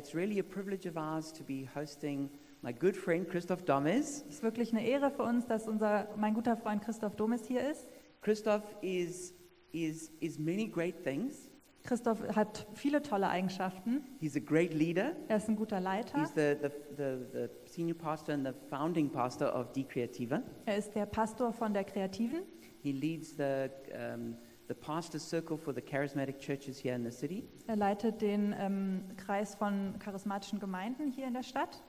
it's really a privilege of ours to be hosting my good friend Christoph Domes. Es ist wirklich eine Ehre für uns, dass unser, mein guter Freund Christoph Domes hier ist. Christoph is, is, is many great things. Christoph hat viele tolle Eigenschaften. He's a great leader. Er ist ein guter Leiter. He's the, the, the, the senior pastor and the founding pastor of De Creativa. Er ist der Pastor von der Kreativen. He leads the, um, the pastor circle for the charismatic churches here in the city. Er leitet den ähm, Kreis von charismatischen Gemeinden hier in der Stadt.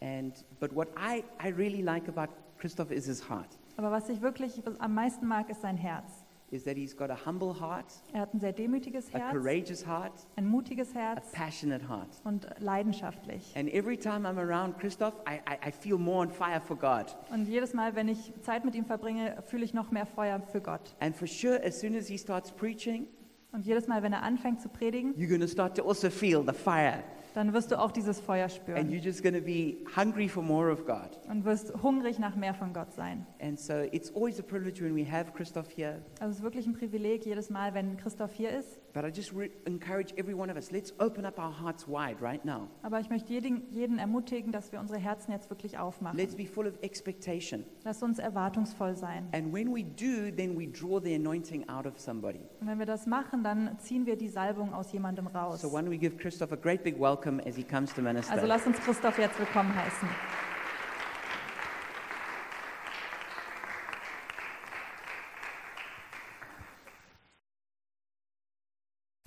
And, but what I, I really like about Christoph is his heart, Aber was ich wirklich am meisten mag, ist sein Herz. Is that he's got a humble heart, Er hat ein sehr demütiges a Herz, courageous heart, ein mutiges a Herz passionate heart. und leidenschaftlich. And every time I'm around Christoph, I, I, I feel more on fire for God. Und jedes Mal, wenn ich Zeit mit ihm verbringe, fühle ich noch mehr Feuer für Gott. And for sure, as soon as he starts preaching, Und jedes Mal, wenn er anfängt zu predigen, you're going to start to also feel the fire. Dann wirst du auch dieses Feuer And spüren you're just going to be hungry for more of God. und wirst hungrig nach mehr von Gott sein. And so it's always a privilege when we have Christoph here. Also es ist wirklich ein Privileg jedes Mal, wenn Christoph hier ist. But I just encourage every one of us, let's open up our hearts wide right now. Aber ich möchte jeden, jeden ermutigen, dass wir unsere Herzen jetzt wirklich aufmachen. Let's be full of expectation. Lass uns erwartungsvoll sein. And when we do, then we draw the anointing out of somebody. Und wenn wir das machen, dann ziehen wir die Salbung aus jemandem raus. So why don't we give Christoph a great big welcome as he comes to minister. Also lass uns Christoph jetzt willkommen heißen.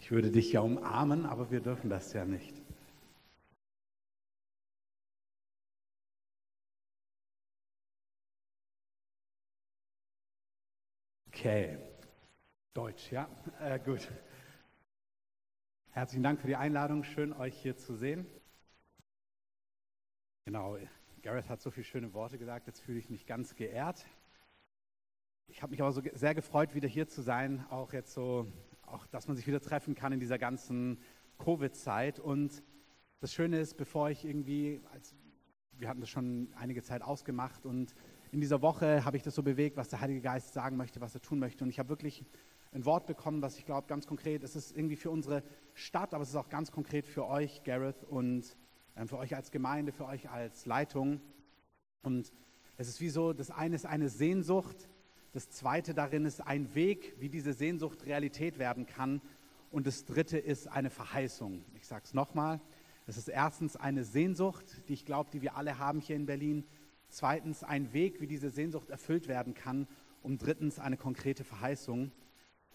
Ich würde dich ja umarmen, aber wir dürfen das ja nicht. Okay, Deutsch, ja, äh, gut. Herzlichen Dank für die Einladung, schön euch hier zu sehen. Genau, Gareth hat so viele schöne Worte gesagt, jetzt fühle ich mich ganz geehrt. Ich habe mich aber so sehr gefreut, wieder hier zu sein, auch jetzt so, auch, dass man sich wieder treffen kann in dieser ganzen Covid-Zeit. Und das Schöne ist, bevor ich irgendwie, als, wir hatten das schon einige Zeit ausgemacht und in dieser Woche habe ich das so bewegt, was der Heilige Geist sagen möchte, was er tun möchte. Und ich habe wirklich ein Wort bekommen, was ich glaube, ganz konkret, es ist irgendwie für unsere Stadt, aber es ist auch ganz konkret für euch, Gareth, und ähm, für euch als Gemeinde, für euch als Leitung. Und es ist wie so, das eine ist eine Sehnsucht, das zweite darin ist ein Weg, wie diese Sehnsucht Realität werden kann. Und das dritte ist eine Verheißung. Ich sage es nochmal. Es ist erstens eine Sehnsucht, die ich glaube, die wir alle haben hier in Berlin. Zweitens ein Weg, wie diese Sehnsucht erfüllt werden kann. Und drittens eine konkrete Verheißung.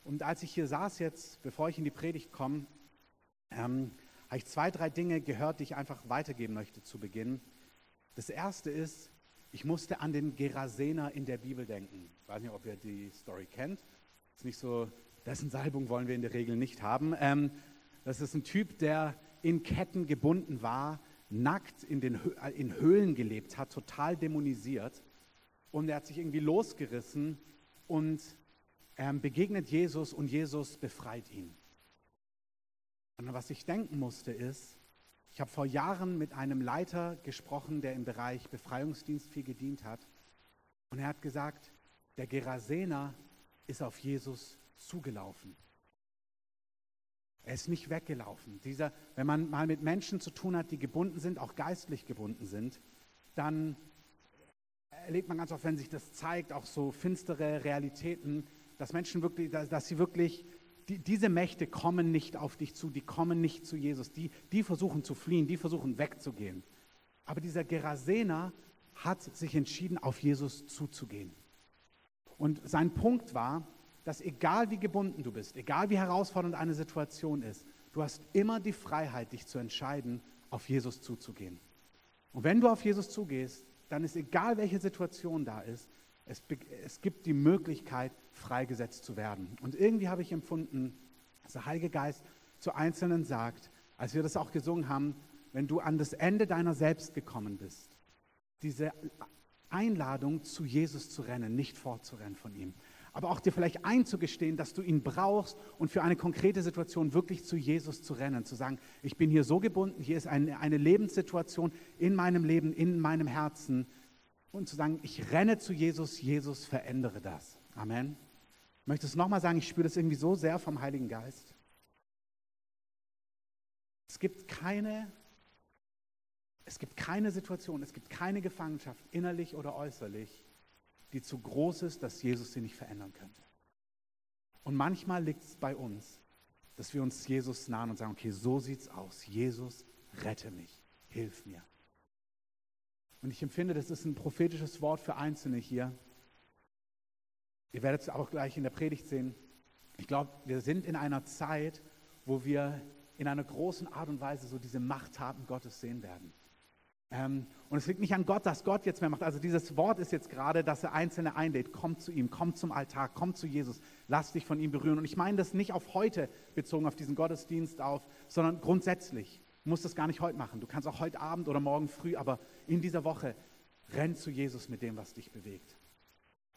Und als ich hier saß jetzt, bevor ich in die Predigt komme, ähm, habe ich zwei, drei Dinge gehört, die ich einfach weitergeben möchte zu Beginn. Das erste ist, ich musste an den Gerasener in der Bibel denken. Weiß nicht, ob ihr die Story kennt. Ist nicht so, dessen Salbung wollen wir in der Regel nicht haben. Ähm, das ist ein Typ, der in Ketten gebunden war, nackt in, den, äh, in Höhlen gelebt hat, total dämonisiert. Und er hat sich irgendwie losgerissen und ähm, begegnet Jesus und Jesus befreit ihn. Und was ich denken musste ist, ich habe vor Jahren mit einem Leiter gesprochen, der im Bereich Befreiungsdienst viel gedient hat. Und er hat gesagt, der Gerasener ist auf Jesus zugelaufen. Er ist nicht weggelaufen. Dieser, wenn man mal mit Menschen zu tun hat, die gebunden sind, auch geistlich gebunden sind, dann erlebt man ganz oft, wenn sich das zeigt, auch so finstere Realitäten, dass Menschen wirklich, dass, dass sie wirklich, die, diese Mächte kommen nicht auf dich zu, die kommen nicht zu Jesus, die, die versuchen zu fliehen, die versuchen wegzugehen. Aber dieser Gerasener hat sich entschieden, auf Jesus zuzugehen. Und sein Punkt war, dass egal wie gebunden du bist, egal wie herausfordernd eine Situation ist, du hast immer die Freiheit, dich zu entscheiden, auf Jesus zuzugehen. Und wenn du auf Jesus zugehst, dann ist egal, welche Situation da ist, es, es gibt die Möglichkeit, freigesetzt zu werden. Und irgendwie habe ich empfunden, dass der Heilige Geist zu Einzelnen sagt, als wir das auch gesungen haben, wenn du an das Ende deiner selbst gekommen bist, diese Einladung, zu Jesus zu rennen, nicht fortzurennen von ihm. Aber auch dir vielleicht einzugestehen, dass du ihn brauchst und für eine konkrete Situation wirklich zu Jesus zu rennen, zu sagen, ich bin hier so gebunden, hier ist eine, eine Lebenssituation in meinem Leben, in meinem Herzen und zu sagen, ich renne zu Jesus, Jesus verändere das. Amen. Ich möchte es nochmal sagen, ich spüre das irgendwie so sehr vom Heiligen Geist. Es gibt keine Es gibt keine Situation, es gibt keine Gefangenschaft, innerlich oder äußerlich, die zu groß ist, dass Jesus sie nicht verändern könnte. Und manchmal liegt es bei uns, dass wir uns Jesus nahen und sagen, okay, so sieht's aus. Jesus, rette mich, hilf mir. Und ich empfinde, das ist ein prophetisches Wort für Einzelne hier. Ihr werdet es auch gleich in der Predigt sehen. Ich glaube, wir sind in einer Zeit, wo wir in einer großen Art und Weise so diese Machttaten Gottes sehen werden. Ähm, und es liegt nicht an Gott, dass Gott jetzt mehr macht. Also dieses Wort ist jetzt gerade, dass er Einzelne einlädt. Kommt zu ihm, kommt zum Altar, kommt zu Jesus, lass dich von ihm berühren. Und ich meine das nicht auf heute bezogen, auf diesen Gottesdienst auf, sondern grundsätzlich. Du musst das gar nicht heute machen. Du kannst auch heute Abend oder morgen früh, aber in dieser Woche renn zu Jesus mit dem, was dich bewegt.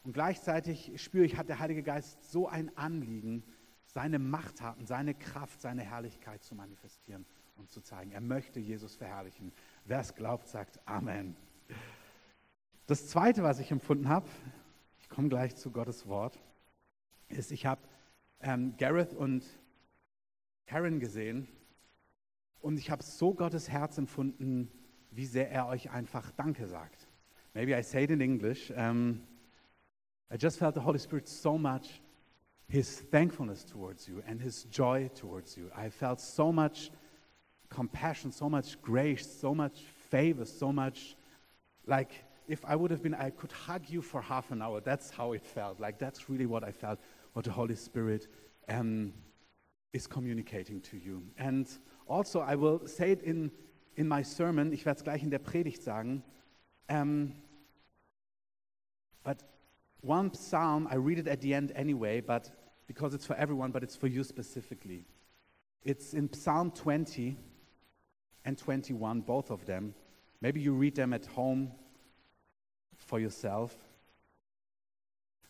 Und gleichzeitig spüre ich, hat der Heilige Geist so ein Anliegen, seine Machttaten, seine Kraft, seine Herrlichkeit zu manifestieren und zu zeigen. Er möchte Jesus verherrlichen. Wer es glaubt, sagt Amen. Das Zweite, was ich empfunden habe, ich komme gleich zu Gottes Wort, ist, ich habe ähm, Gareth und Karen gesehen und ich habe so Gottes Herz empfunden, wie sehr er euch einfach Danke sagt. Maybe I say it in English. Um, I just felt the Holy Spirit so much, his thankfulness towards you and his joy towards you. I felt so much compassion, so much grace, so much favor, so much like if I would have been, I could hug you for half an hour. That's how it felt. Like that's really what I felt, what the Holy Spirit um, is communicating to you. And also, I will say it in, in my sermon, ich werde es gleich in der Predigt sagen. Um, but one psalm, I read it at the end anyway, but because it's for everyone, but it's for you specifically. It's in Psalm 20 and 21, both of them. Maybe you read them at home for yourself.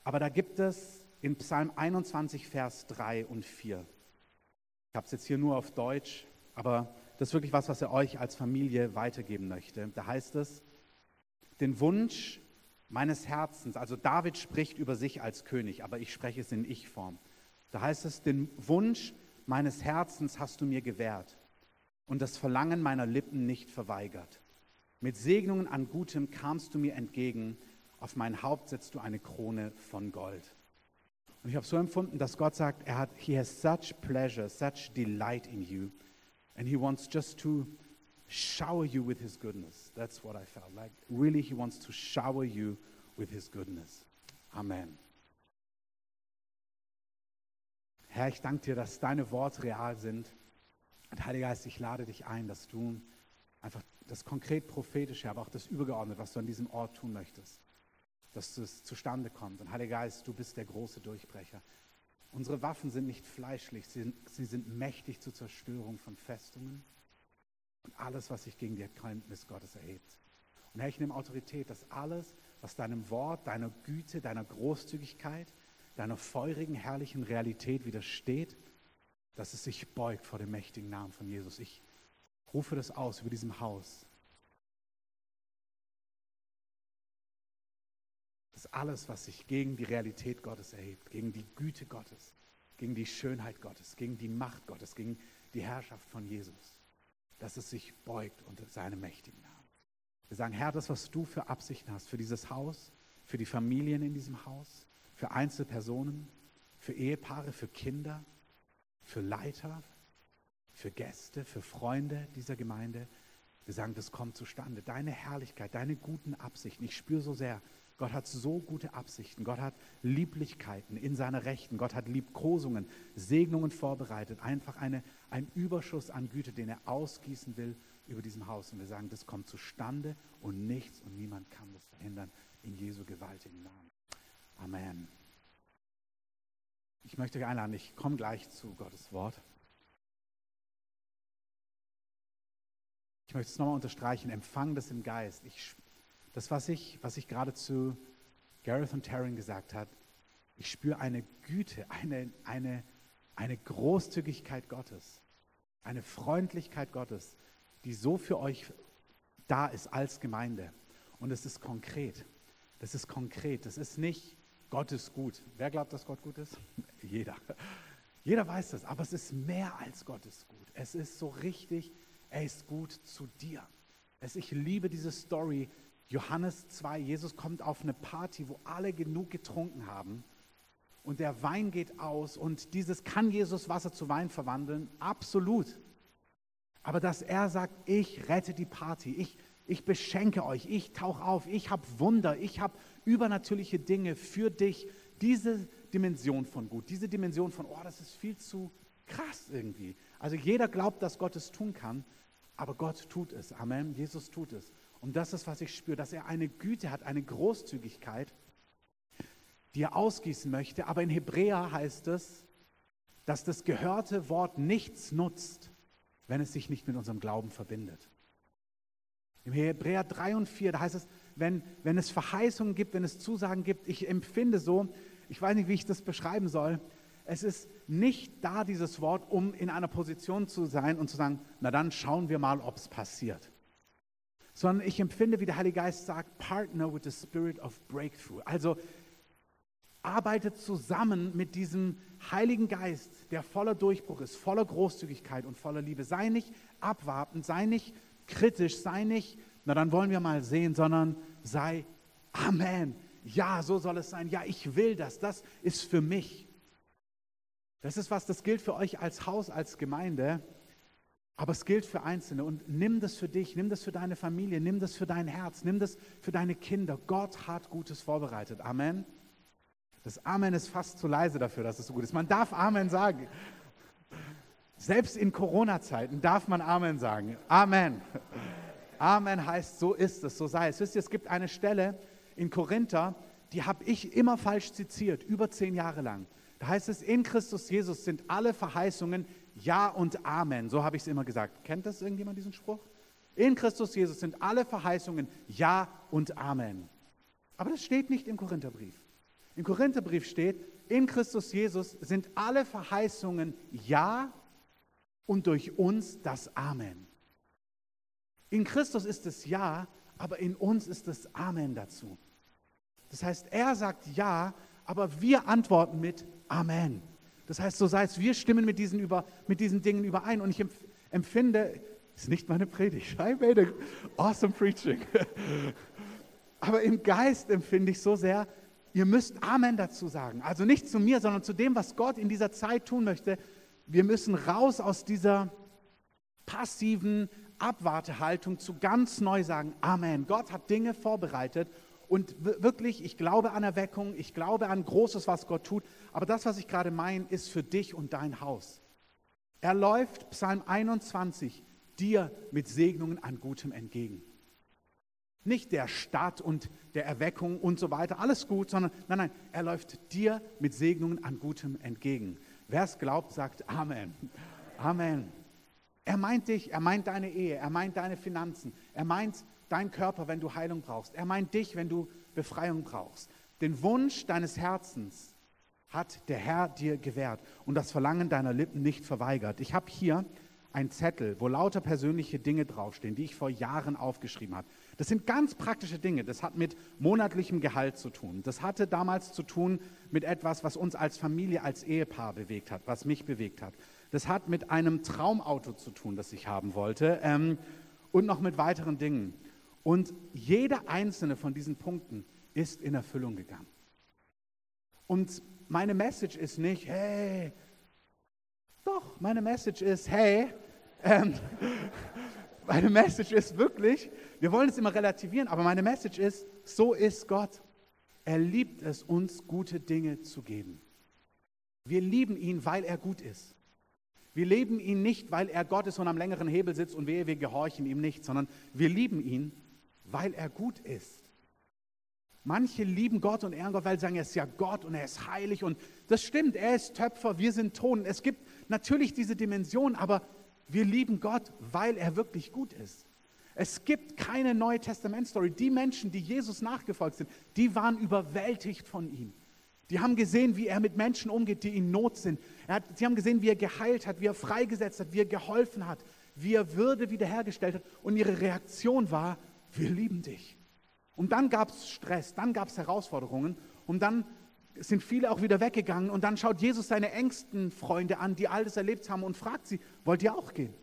Aber da gibt es in Psalm 21, Vers 3 und 4. Ich habe es jetzt hier nur auf Deutsch, aber das ist wirklich was, was er euch als Familie weitergeben möchte. Da heißt es, den Wunsch meines Herzens, also David spricht über sich als König, aber ich spreche es in Ich-Form. Da heißt es, den Wunsch meines Herzens hast du mir gewährt und das Verlangen meiner Lippen nicht verweigert. Mit Segnungen an Gutem kamst du mir entgegen, auf mein Haupt setzt du eine Krone von Gold. Und ich habe so empfunden, dass Gott sagt, er hat, he has such pleasure, such delight in you, and he wants just to shower you with his goodness. That's what I felt like. Really, he wants to shower you with his goodness. Amen. Herr, ich danke dir, dass deine Worte real sind. Und Heiliger Geist, ich lade dich ein, dass du einfach das konkret prophetische, aber auch das übergeordnete, was du an diesem Ort tun möchtest, dass es zustande kommt. Und Heiliger Geist, du bist der große Durchbrecher. Unsere Waffen sind nicht fleischlich, sie sind, sie sind mächtig zur Zerstörung von Festungen und alles, was sich gegen die Erkenntnis Gottes erhebt. Und Herr, ich nehme Autorität, dass alles, was deinem Wort, deiner Güte, deiner Großzügigkeit, deiner feurigen, herrlichen Realität widersteht, dass es sich beugt vor dem mächtigen Namen von Jesus. Ich rufe das aus über diesem Haus. Dass alles, was sich gegen die Realität Gottes erhebt, gegen die Güte Gottes, gegen die Schönheit Gottes, gegen die Macht Gottes, gegen die Herrschaft von Jesus, dass es sich beugt unter seinem mächtigen Namen. Wir sagen, Herr, das, was du für Absichten hast, für dieses Haus, für die Familien in diesem Haus, für Einzelpersonen, für Ehepaare, für Kinder, für Leiter, für Gäste, für Freunde dieser Gemeinde. Wir sagen, das kommt zustande. Deine Herrlichkeit, deine guten Absichten. Ich spüre so sehr, Gott hat so gute Absichten. Gott hat Lieblichkeiten in seiner Rechten. Gott hat Liebkosungen, Segnungen vorbereitet. Einfach eine, ein Überschuss an Güte, den er ausgießen will über diesem Haus. Und wir sagen, das kommt zustande und nichts und niemand kann das verhindern. In Jesu gewaltigen Namen. Amen. Ich möchte euch einladen, ich komme gleich zu Gottes Wort. Ich möchte es nochmal unterstreichen, empfang das im Geist. Ich, das, was ich, was ich gerade zu Gareth und Taryn gesagt habe, ich spüre eine Güte, eine, eine, eine Großzügigkeit Gottes, eine Freundlichkeit Gottes, die so für euch da ist als Gemeinde. Und es ist konkret. Das ist konkret. Das ist nicht, Gott ist gut. Wer glaubt, dass Gott gut ist? Jeder. Jeder weiß das, aber es ist mehr als Gott ist gut. Es ist so richtig, er ist gut zu dir. Es, ich liebe diese Story. Johannes 2, Jesus kommt auf eine Party, wo alle genug getrunken haben und der Wein geht aus und dieses kann Jesus Wasser zu Wein verwandeln? Absolut. Aber dass er sagt, ich rette die Party, ich, ich beschenke euch, ich tauche auf, ich habe Wunder, ich habe übernatürliche Dinge für dich. Diese Dimension von Gut, diese Dimension von, oh, das ist viel zu krass irgendwie. Also jeder glaubt, dass Gott es tun kann, aber Gott tut es. Amen. Jesus tut es. Und das ist, was ich spüre, dass er eine Güte hat, eine Großzügigkeit, die er ausgießen möchte. Aber in Hebräer heißt es, dass das gehörte Wort nichts nutzt, wenn es sich nicht mit unserem Glauben verbindet. Im Hebräer 3 und 4, da heißt es, wenn, wenn es Verheißungen gibt, wenn es Zusagen gibt, ich empfinde so, ich weiß nicht, wie ich das beschreiben soll, es ist nicht da, dieses Wort, um in einer Position zu sein und zu sagen, na dann schauen wir mal, ob es passiert. Sondern ich empfinde, wie der Heilige Geist sagt, partner with the spirit of breakthrough. Also arbeitet zusammen mit diesem Heiligen Geist, der voller Durchbruch ist, voller Großzügigkeit und voller Liebe. Sei nicht abwartend, sei nicht kritisch, sei nicht, na dann wollen wir mal sehen, sondern sei Amen. Ja, so soll es sein. Ja, ich will das. Das ist für mich. Das ist was, das gilt für euch als Haus, als Gemeinde, aber es gilt für Einzelne. Und nimm das für dich, nimm das für deine Familie, nimm das für dein Herz, nimm das für deine Kinder. Gott hat Gutes vorbereitet. Amen. Das Amen ist fast zu leise dafür, dass es so gut ist. Man darf Amen sagen. Selbst in Corona-Zeiten darf man Amen sagen. Amen. Amen heißt, so ist es, so sei es. Wisst ihr, es gibt eine Stelle in Korinther, die habe ich immer falsch zitiert, über zehn Jahre lang. Da heißt es, in Christus Jesus sind alle Verheißungen Ja und Amen. So habe ich es immer gesagt. Kennt das irgendjemand, diesen Spruch? In Christus Jesus sind alle Verheißungen Ja und Amen. Aber das steht nicht im Korintherbrief. Im Korintherbrief steht, in Christus Jesus sind alle Verheißungen Ja und durch uns das Amen. In Christus ist es Ja, aber in uns ist es Amen dazu. Das heißt, er sagt Ja, aber wir antworten mit Amen. Das heißt, so sei es, wir stimmen mit diesen, über, mit diesen Dingen überein. Und ich empfinde, ist nicht meine Predigt, I made a awesome preaching. aber im Geist empfinde ich so sehr, ihr müsst Amen dazu sagen. Also nicht zu mir, sondern zu dem, was Gott in dieser Zeit tun möchte. Wir müssen raus aus dieser passiven Abwartehaltung zu ganz neu sagen, Amen. Gott hat Dinge vorbereitet und wirklich, ich glaube an Erweckung, ich glaube an Großes, was Gott tut. Aber das, was ich gerade meine, ist für dich und dein Haus. Er läuft, Psalm 21, dir mit Segnungen an Gutem entgegen. Nicht der Stadt und der Erweckung und so weiter, alles gut, sondern nein, nein, er läuft dir mit Segnungen an Gutem entgegen. Wer es glaubt, sagt Amen. Amen. Er meint dich, er meint deine Ehe, er meint deine Finanzen, er meint deinen Körper, wenn du Heilung brauchst, er meint dich, wenn du Befreiung brauchst. Den Wunsch deines Herzens hat der Herr dir gewährt und das Verlangen deiner Lippen nicht verweigert. Ich habe hier einen Zettel, wo lauter persönliche Dinge draufstehen, die ich vor Jahren aufgeschrieben habe. Das sind ganz praktische Dinge. Das hat mit monatlichem Gehalt zu tun. Das hatte damals zu tun mit etwas, was uns als Familie, als Ehepaar bewegt hat, was mich bewegt hat. Das hat mit einem Traumauto zu tun, das ich haben wollte ähm, und noch mit weiteren Dingen. Und jeder einzelne von diesen Punkten ist in Erfüllung gegangen. Und meine Message ist nicht, hey, doch, meine Message ist, hey, ähm, meine Message ist wirklich, wir wollen es immer relativieren, aber meine Message ist, so ist Gott. Er liebt es, uns gute Dinge zu geben. Wir lieben ihn, weil er gut ist. Wir lieben ihn nicht, weil er Gott ist und am längeren Hebel sitzt und wir, wir gehorchen ihm nicht, sondern wir lieben ihn, weil er gut ist. Manche lieben Gott und ehren Gott, weil sie sagen, er ist ja Gott und er ist heilig und das stimmt, er ist Töpfer, wir sind Ton. Es gibt natürlich diese Dimension, aber wir lieben Gott, weil er wirklich gut ist. Es gibt keine Neue Testament-Story. Die Menschen, die Jesus nachgefolgt sind, die waren überwältigt von ihm. Die haben gesehen, wie er mit Menschen umgeht, die in Not sind. Hat, sie haben gesehen, wie er geheilt hat, wie er freigesetzt hat, wie er geholfen hat, wie er Würde wiederhergestellt hat. Und ihre Reaktion war, wir lieben dich. Und dann gab es Stress, dann gab es Herausforderungen und dann sind viele auch wieder weggegangen und dann schaut Jesus seine engsten Freunde an, die all das erlebt haben und fragt sie, wollt ihr auch gehen?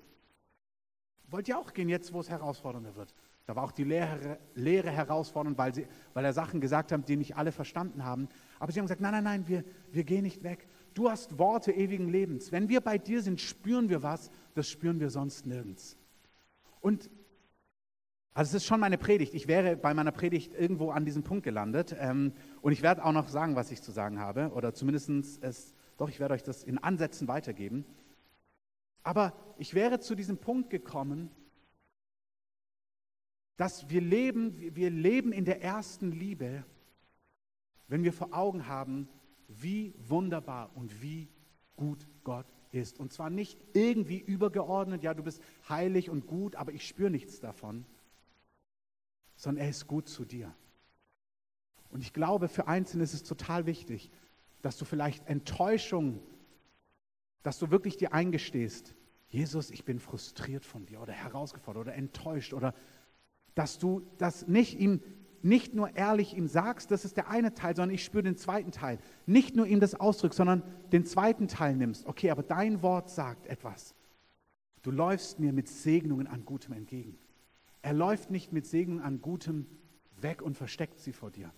Wollt ihr auch gehen jetzt, wo es herausfordernder wird? Da war auch die Lehre, Lehre herausfordernd, weil, sie, weil er Sachen gesagt hat, die nicht alle verstanden haben. Aber sie haben gesagt, nein, nein, nein, wir, wir gehen nicht weg. Du hast Worte ewigen Lebens. Wenn wir bei dir sind, spüren wir was, das spüren wir sonst nirgends. Und also es ist schon meine Predigt. Ich wäre bei meiner Predigt irgendwo an diesem Punkt gelandet. Ähm, und ich werde auch noch sagen, was ich zu sagen habe. Oder zumindest es, doch, ich werde euch das in Ansätzen weitergeben. Aber ich wäre zu diesem Punkt gekommen, dass wir leben, wir leben in der ersten Liebe, wenn wir vor Augen haben, wie wunderbar und wie gut Gott ist. Und zwar nicht irgendwie übergeordnet, ja, du bist heilig und gut, aber ich spüre nichts davon, sondern er ist gut zu dir. Und ich glaube, für Einzelne ist es total wichtig, dass du vielleicht Enttäuschung, dass du wirklich dir eingestehst, Jesus, ich bin frustriert von dir oder herausgefordert oder enttäuscht oder dass du das nicht ihm nicht nur ehrlich ihm sagst, das ist der eine Teil, sondern ich spüre den zweiten Teil. Nicht nur ihm das ausdrückst, sondern den zweiten Teil nimmst. Okay, aber dein Wort sagt etwas. Du läufst mir mit Segnungen an Gutem entgegen. Er läuft nicht mit Segnungen an Gutem weg und versteckt sie vor dir.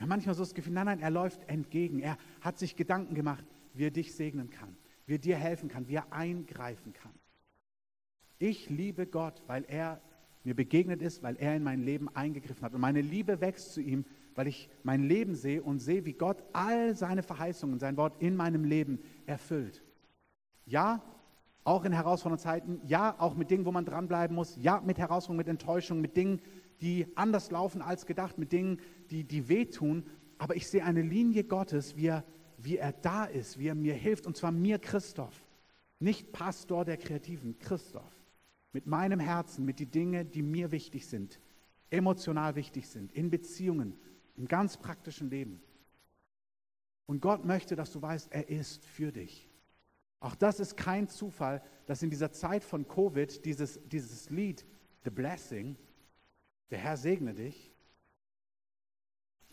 Ja, manchmal so das Gefühl, nein, nein, er läuft entgegen. Er hat sich Gedanken gemacht, wie er dich segnen kann, wie er dir helfen kann, wie er eingreifen kann. Ich liebe Gott, weil er mir begegnet ist, weil er in mein Leben eingegriffen hat. Und meine Liebe wächst zu ihm, weil ich mein Leben sehe und sehe, wie Gott all seine Verheißungen, sein Wort in meinem Leben erfüllt. Ja, auch in herausfordernden Zeiten, ja, auch mit Dingen, wo man dranbleiben muss, ja, mit Herausforderungen, mit Enttäuschungen, mit Dingen, die anders laufen als gedacht, mit Dingen, die, die wehtun. Aber ich sehe eine Linie Gottes, wie er, wie er da ist, wie er mir hilft, und zwar mir, Christoph. Nicht Pastor der Kreativen, Christoph mit meinem Herzen, mit den Dingen, die mir wichtig sind, emotional wichtig sind, in Beziehungen, im ganz praktischen Leben. Und Gott möchte, dass du weißt, er ist für dich. Auch das ist kein Zufall, dass in dieser Zeit von Covid dieses, dieses Lied, The Blessing, der Herr segne dich,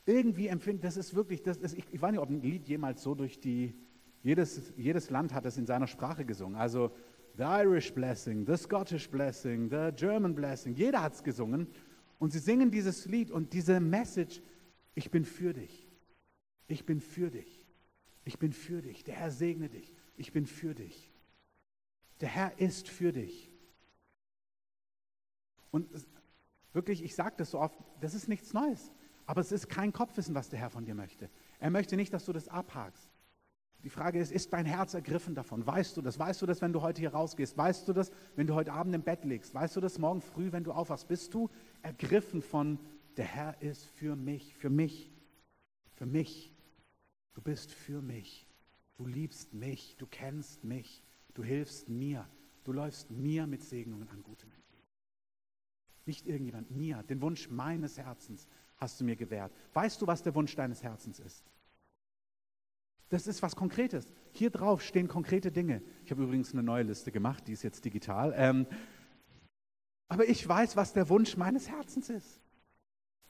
irgendwie empfindet, das ist wirklich, das ist, ich, ich weiß nicht, ob ein Lied jemals so durch die, jedes, jedes Land hat es in seiner Sprache gesungen. Also the Irish Blessing, the Scottish Blessing, the German Blessing. Jeder hat es gesungen. Und sie singen dieses Lied und diese Message, ich bin für dich. Ich bin für dich. Ich bin für dich. Der Herr segne dich. Ich bin für dich. Der Herr ist für dich. Und wirklich, ich sage das so oft, das ist nichts Neues. Aber es ist kein Kopfwissen, was der Herr von dir möchte. Er möchte nicht, dass du das abhakst. Die Frage ist, ist dein Herz ergriffen davon? Weißt du das? Weißt du das, wenn du heute hier rausgehst? Weißt du das, wenn du heute Abend im Bett liegst? Weißt du das morgen früh, wenn du aufwachst? Bist du ergriffen von, der Herr ist für mich, für mich, für mich. Du bist für mich. Du liebst mich. Du kennst mich. Du hilfst mir. Du läufst mir mit Segnungen an Gutem entgegen. Nicht irgendjemand, mir. Den Wunsch meines Herzens hast du mir gewährt. Weißt du, was der Wunsch deines Herzens ist? Das ist was Konkretes. Hier drauf stehen konkrete Dinge. Ich habe übrigens eine neue Liste gemacht, die ist jetzt digital. Ähm, aber ich weiß, was der Wunsch meines Herzens ist.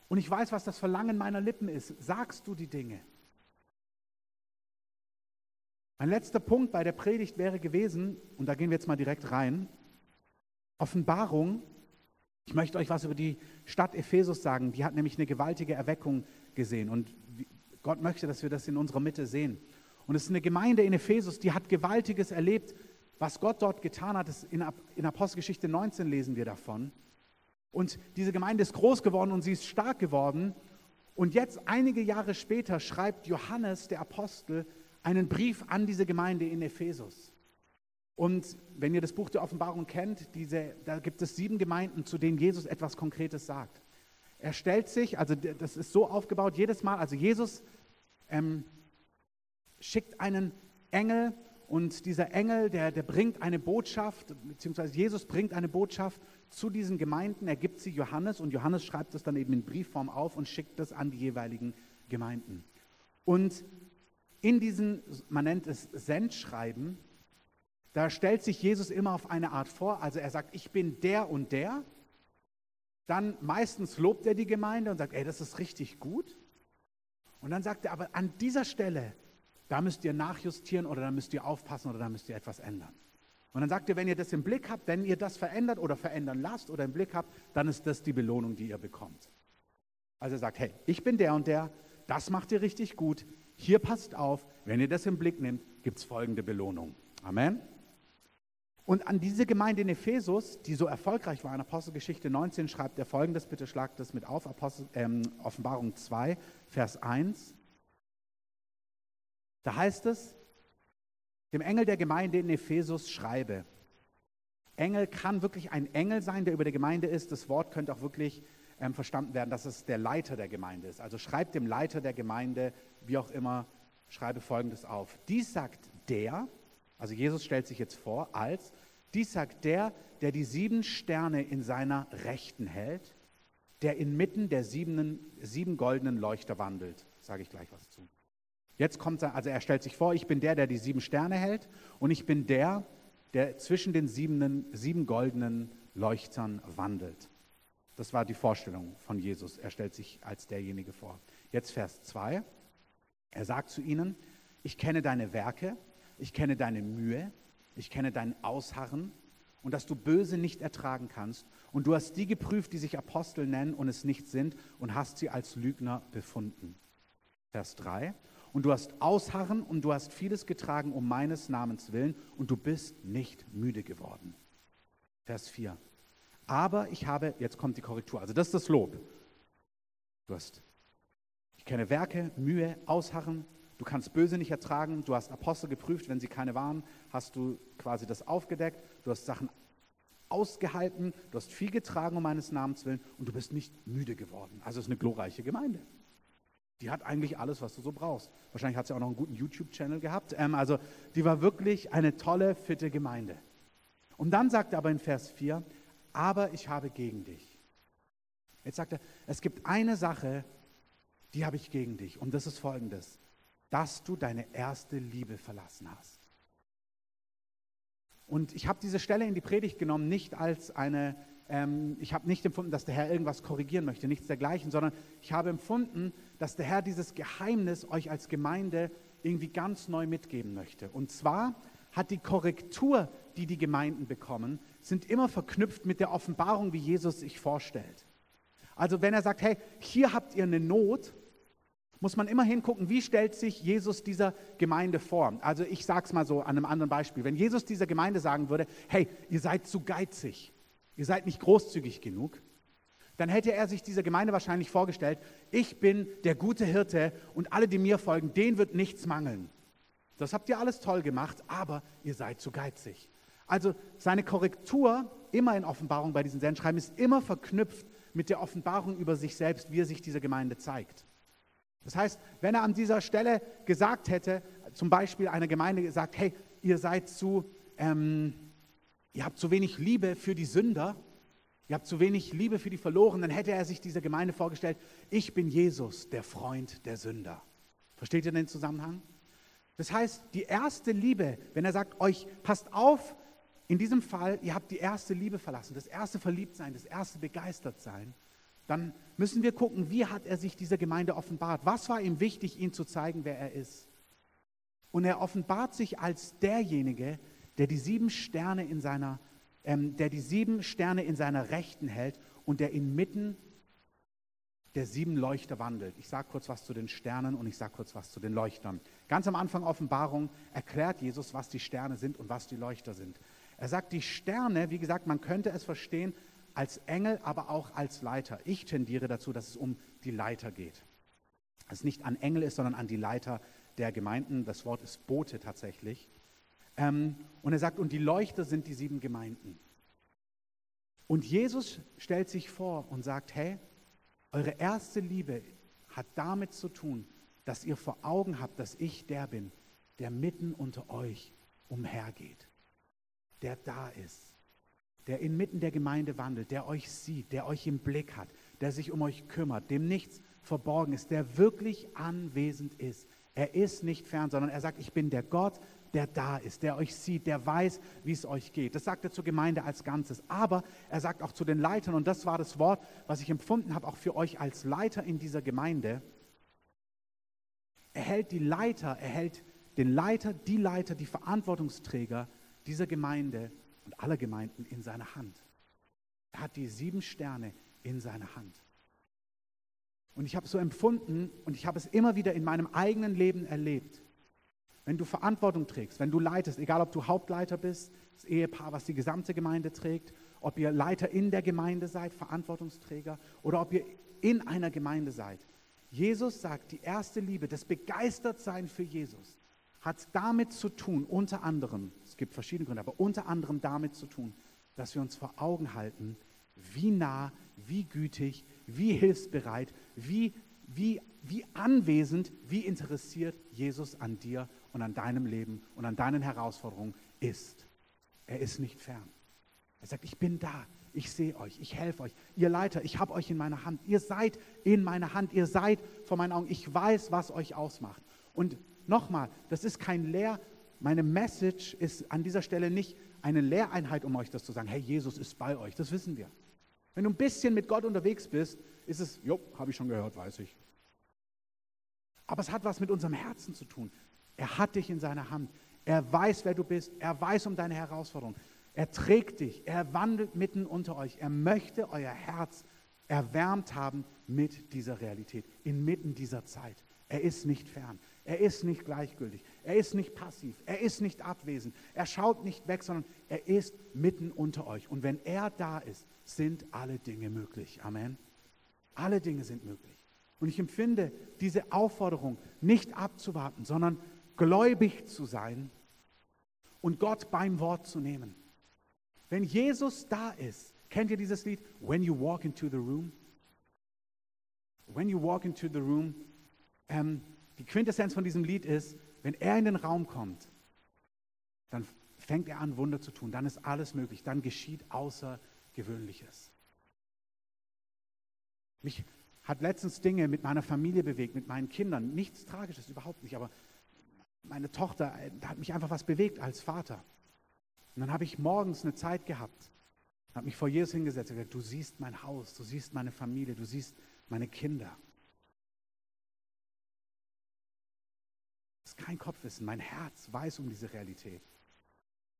Und ich weiß, was das Verlangen meiner Lippen ist. Sagst du die Dinge? Ein letzter Punkt bei der Predigt wäre gewesen, und da gehen wir jetzt mal direkt rein, Offenbarung. Ich möchte euch was über die Stadt Ephesus sagen. Die hat nämlich eine gewaltige Erweckung gesehen. Und Gott möchte, dass wir das in unserer Mitte sehen. Und es ist eine Gemeinde in Ephesus, die hat Gewaltiges erlebt. Was Gott dort getan hat, ist in, in Apostelgeschichte 19 lesen wir davon. Und diese Gemeinde ist groß geworden und sie ist stark geworden. Und jetzt, einige Jahre später, schreibt Johannes, der Apostel, einen Brief an diese Gemeinde in Ephesus. Und wenn ihr das Buch der Offenbarung kennt, diese, da gibt es sieben Gemeinden, zu denen Jesus etwas Konkretes sagt. Er stellt sich, also das ist so aufgebaut, jedes Mal, also Jesus ähm, schickt einen Engel und dieser Engel, der, der bringt eine Botschaft, beziehungsweise Jesus bringt eine Botschaft zu diesen Gemeinden, er gibt sie Johannes und Johannes schreibt das dann eben in Briefform auf und schickt das an die jeweiligen Gemeinden. Und in diesem, man nennt es Sendschreiben, da stellt sich Jesus immer auf eine Art vor. Also er sagt, ich bin der und der dann meistens lobt er die Gemeinde und sagt, ey, das ist richtig gut. Und dann sagt er, aber an dieser Stelle, da müsst ihr nachjustieren oder da müsst ihr aufpassen oder da müsst ihr etwas ändern. Und dann sagt er, wenn ihr das im Blick habt, wenn ihr das verändert oder verändern lasst oder im Blick habt, dann ist das die Belohnung, die ihr bekommt. Also er sagt, hey, ich bin der und der, das macht ihr richtig gut, hier passt auf, wenn ihr das im Blick nehmt, gibt es folgende Belohnung. Amen. Und an diese Gemeinde in Ephesus, die so erfolgreich war, in Apostelgeschichte 19 schreibt er folgendes, bitte schlagt das mit auf, Apostel, ähm, Offenbarung 2, Vers 1. Da heißt es, dem Engel der Gemeinde in Ephesus schreibe. Engel kann wirklich ein Engel sein, der über der Gemeinde ist. Das Wort könnte auch wirklich ähm, verstanden werden, dass es der Leiter der Gemeinde ist. Also schreibt dem Leiter der Gemeinde, wie auch immer, schreibe Folgendes auf. Dies sagt der, also Jesus stellt sich jetzt vor als, dies sagt der, der die sieben Sterne in seiner Rechten hält, der inmitten der sieben, sieben goldenen Leuchter wandelt. Sage ich gleich was zu. Jetzt kommt er, also er stellt sich vor, ich bin der, der die sieben Sterne hält und ich bin der, der zwischen den sieben, sieben goldenen Leuchtern wandelt. Das war die Vorstellung von Jesus. Er stellt sich als derjenige vor. Jetzt Vers 2. Er sagt zu ihnen, ich kenne deine Werke, ich kenne deine Mühe, ich kenne dein Ausharren und dass du Böse nicht ertragen kannst. Und du hast die geprüft, die sich Apostel nennen und es nicht sind und hast sie als Lügner befunden. Vers 3. Und du hast Ausharren und du hast vieles getragen um meines Namens willen und du bist nicht müde geworden. Vers 4. Aber ich habe, jetzt kommt die Korrektur, also das ist das Lob. Du hast, ich kenne Werke, Mühe, Ausharren, Du kannst Böse nicht ertragen. Du hast Apostel geprüft, wenn sie keine waren, hast du quasi das aufgedeckt. Du hast Sachen ausgehalten. Du hast viel getragen um meines Namens willen und du bist nicht müde geworden. Also es ist eine glorreiche Gemeinde. Die hat eigentlich alles, was du so brauchst. Wahrscheinlich hat sie auch noch einen guten YouTube-Channel gehabt. Ähm, also die war wirklich eine tolle, fitte Gemeinde. Und dann sagt er aber in Vers 4, aber ich habe gegen dich. Jetzt sagt er, es gibt eine Sache, die habe ich gegen dich. Und das ist folgendes dass du deine erste Liebe verlassen hast. Und ich habe diese Stelle in die Predigt genommen, nicht als eine, ähm, ich habe nicht empfunden, dass der Herr irgendwas korrigieren möchte, nichts dergleichen, sondern ich habe empfunden, dass der Herr dieses Geheimnis euch als Gemeinde irgendwie ganz neu mitgeben möchte. Und zwar hat die Korrektur, die die Gemeinden bekommen, sind immer verknüpft mit der Offenbarung, wie Jesus sich vorstellt. Also wenn er sagt, hey, hier habt ihr eine Not, muss man immer hingucken, wie stellt sich Jesus dieser Gemeinde vor. Also ich sage es mal so an einem anderen Beispiel. Wenn Jesus dieser Gemeinde sagen würde, hey, ihr seid zu geizig, ihr seid nicht großzügig genug, dann hätte er sich dieser Gemeinde wahrscheinlich vorgestellt, ich bin der gute Hirte und alle, die mir folgen, denen wird nichts mangeln. Das habt ihr alles toll gemacht, aber ihr seid zu geizig. Also seine Korrektur immer in Offenbarung bei diesen Sendschreiben ist immer verknüpft mit der Offenbarung über sich selbst, wie er sich dieser Gemeinde zeigt. Das heißt, wenn er an dieser Stelle gesagt hätte, zum Beispiel einer Gemeinde gesagt, hey, ihr seid zu, ähm, ihr habt zu wenig Liebe für die Sünder, ihr habt zu wenig Liebe für die Verlorenen, dann hätte er sich dieser Gemeinde vorgestellt, ich bin Jesus, der Freund der Sünder. Versteht ihr den Zusammenhang? Das heißt, die erste Liebe, wenn er sagt, euch passt auf, in diesem Fall, ihr habt die erste Liebe verlassen, das erste Verliebtsein, das erste Begeistertsein, dann müssen wir gucken, wie hat er sich dieser Gemeinde offenbart? Was war ihm wichtig, ihn zu zeigen, wer er ist? Und er offenbart sich als derjenige, der die sieben Sterne in seiner, ähm, der die sieben Sterne in seiner Rechten hält und der inmitten der sieben Leuchter wandelt. Ich sage kurz was zu den Sternen und ich sage kurz was zu den Leuchtern. Ganz am Anfang Offenbarung erklärt Jesus, was die Sterne sind und was die Leuchter sind. Er sagt, die Sterne, wie gesagt, man könnte es verstehen als Engel, aber auch als Leiter. Ich tendiere dazu, dass es um die Leiter geht. Dass es nicht an Engel ist, sondern an die Leiter der Gemeinden. Das Wort ist Bote tatsächlich. Ähm, und er sagt, und die Leuchter sind die sieben Gemeinden. Und Jesus stellt sich vor und sagt, hey, eure erste Liebe hat damit zu tun, dass ihr vor Augen habt, dass ich der bin, der mitten unter euch umhergeht, der da ist der inmitten der Gemeinde wandelt, der euch sieht, der euch im Blick hat, der sich um euch kümmert, dem nichts verborgen ist, der wirklich anwesend ist. Er ist nicht fern, sondern er sagt, ich bin der Gott, der da ist, der euch sieht, der weiß, wie es euch geht. Das sagt er zur Gemeinde als Ganzes. Aber er sagt auch zu den Leitern, und das war das Wort, was ich empfunden habe, auch für euch als Leiter in dieser Gemeinde. Er hält die Leiter, er hält den Leiter, die Leiter, die Verantwortungsträger dieser Gemeinde und aller Gemeinden in seiner Hand. Er hat die sieben Sterne in seiner Hand. Und ich habe so empfunden und ich habe es immer wieder in meinem eigenen Leben erlebt. Wenn du Verantwortung trägst, wenn du leitest, egal ob du Hauptleiter bist, das Ehepaar, was die gesamte Gemeinde trägt, ob ihr Leiter in der Gemeinde seid, Verantwortungsträger, oder ob ihr in einer Gemeinde seid. Jesus sagt, die erste Liebe, das Begeistertsein für Jesus, hat damit zu tun, unter anderem, es gibt verschiedene Gründe, aber unter anderem damit zu tun, dass wir uns vor Augen halten, wie nah, wie gütig, wie hilfsbereit, wie, wie, wie anwesend, wie interessiert Jesus an dir und an deinem Leben und an deinen Herausforderungen ist. Er ist nicht fern. Er sagt, ich bin da, ich sehe euch, ich helfe euch. Ihr Leiter, ich habe euch in meiner Hand. Ihr seid in meiner Hand, ihr seid vor meinen Augen. Ich weiß, was euch ausmacht. Und nochmal, das ist kein Lehr, meine Message ist an dieser Stelle nicht eine Lehreinheit, um euch das zu sagen. Hey, Jesus ist bei euch, das wissen wir. Wenn du ein bisschen mit Gott unterwegs bist, ist es, jo, habe ich schon gehört, weiß ich. Aber es hat was mit unserem Herzen zu tun. Er hat dich in seiner Hand. Er weiß, wer du bist. Er weiß um deine Herausforderung. Er trägt dich. Er wandelt mitten unter euch. Er möchte euer Herz erwärmt haben mit dieser Realität, inmitten dieser Zeit. Er ist nicht fern. Er ist nicht gleichgültig. Er ist nicht passiv. Er ist nicht abwesend. Er schaut nicht weg, sondern er ist mitten unter euch. Und wenn er da ist, sind alle Dinge möglich. Amen. Alle Dinge sind möglich. Und ich empfinde diese Aufforderung, nicht abzuwarten, sondern gläubig zu sein und Gott beim Wort zu nehmen. Wenn Jesus da ist, kennt ihr dieses Lied? When you walk into the room. When you walk into the room. Ähm, die Quintessenz von diesem Lied ist, wenn er in den Raum kommt, dann fängt er an, Wunder zu tun. Dann ist alles möglich. Dann geschieht Außergewöhnliches. Mich hat letztens Dinge mit meiner Familie bewegt, mit meinen Kindern. Nichts Tragisches, überhaupt nicht. Aber meine Tochter, äh, da hat mich einfach was bewegt als Vater. Und dann habe ich morgens eine Zeit gehabt, habe mich vor Jesus hingesetzt und gesagt, du siehst mein Haus, du siehst meine Familie, du siehst meine Kinder. Ist kein Kopfwissen, mein Herz weiß um diese Realität.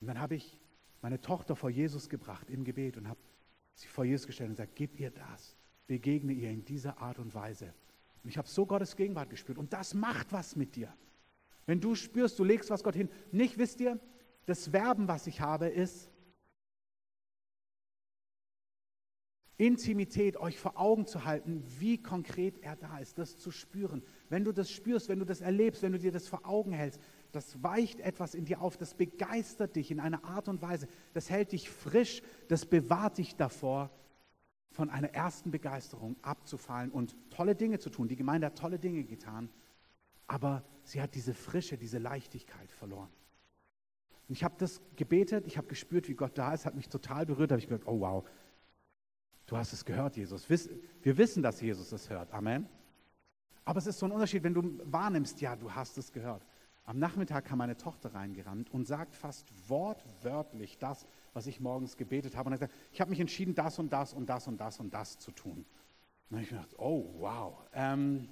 Und dann habe ich meine Tochter vor Jesus gebracht im Gebet und habe sie vor Jesus gestellt und gesagt, gib ihr das, begegne ihr in dieser Art und Weise. Und ich habe so Gottes Gegenwart gespürt und das macht was mit dir. Wenn du spürst, du legst was Gott hin. Nicht, wisst ihr, das Werben, was ich habe, ist Intimität, euch vor Augen zu halten, wie konkret er da ist, das zu spüren. Wenn du das spürst, wenn du das erlebst, wenn du dir das vor Augen hältst, das weicht etwas in dir auf, das begeistert dich in einer Art und Weise, das hält dich frisch, das bewahrt dich davor, von einer ersten Begeisterung abzufallen und tolle Dinge zu tun. Die Gemeinde hat tolle Dinge getan, aber sie hat diese Frische, diese Leichtigkeit verloren. Und ich habe das gebetet, ich habe gespürt, wie Gott da ist, hat mich total berührt, habe ich gedacht, oh wow, du hast es gehört, Jesus. Wir wissen, dass Jesus es hört. Amen. Aber es ist so ein Unterschied, wenn du wahrnimmst, ja, du hast es gehört. Am Nachmittag kam meine Tochter reingerannt und sagt fast wortwörtlich das, was ich morgens gebetet habe. Und hat gesagt, ich habe mich entschieden, das und das und das und das und das zu tun. Und ich gedacht, oh wow. Ähm,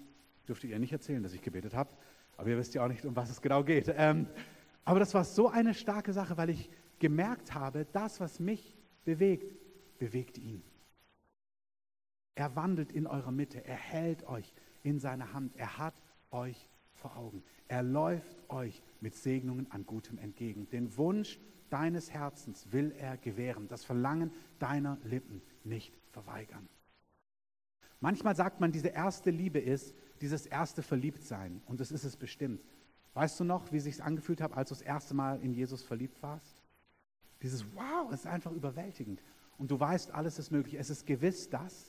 dürfte ihr nicht erzählen, dass ich gebetet habe, aber ihr wisst ja auch nicht, um was es genau geht. Ähm, aber das war so eine starke Sache, weil ich gemerkt habe, das, was mich bewegt, bewegt ihn. Er wandelt in eurer Mitte, er hält euch in seiner Hand, er hat euch vor Augen. Er läuft euch mit Segnungen an Gutem entgegen. Den Wunsch deines Herzens will er gewähren, das Verlangen deiner Lippen nicht verweigern. Manchmal sagt man, diese erste Liebe ist dieses erste Verliebtsein und das ist es bestimmt. Weißt du noch, wie es sich angefühlt hat, als du das erste Mal in Jesus verliebt warst? Dieses Wow, ist einfach überwältigend. Und du weißt, alles ist möglich. Es ist gewiss das.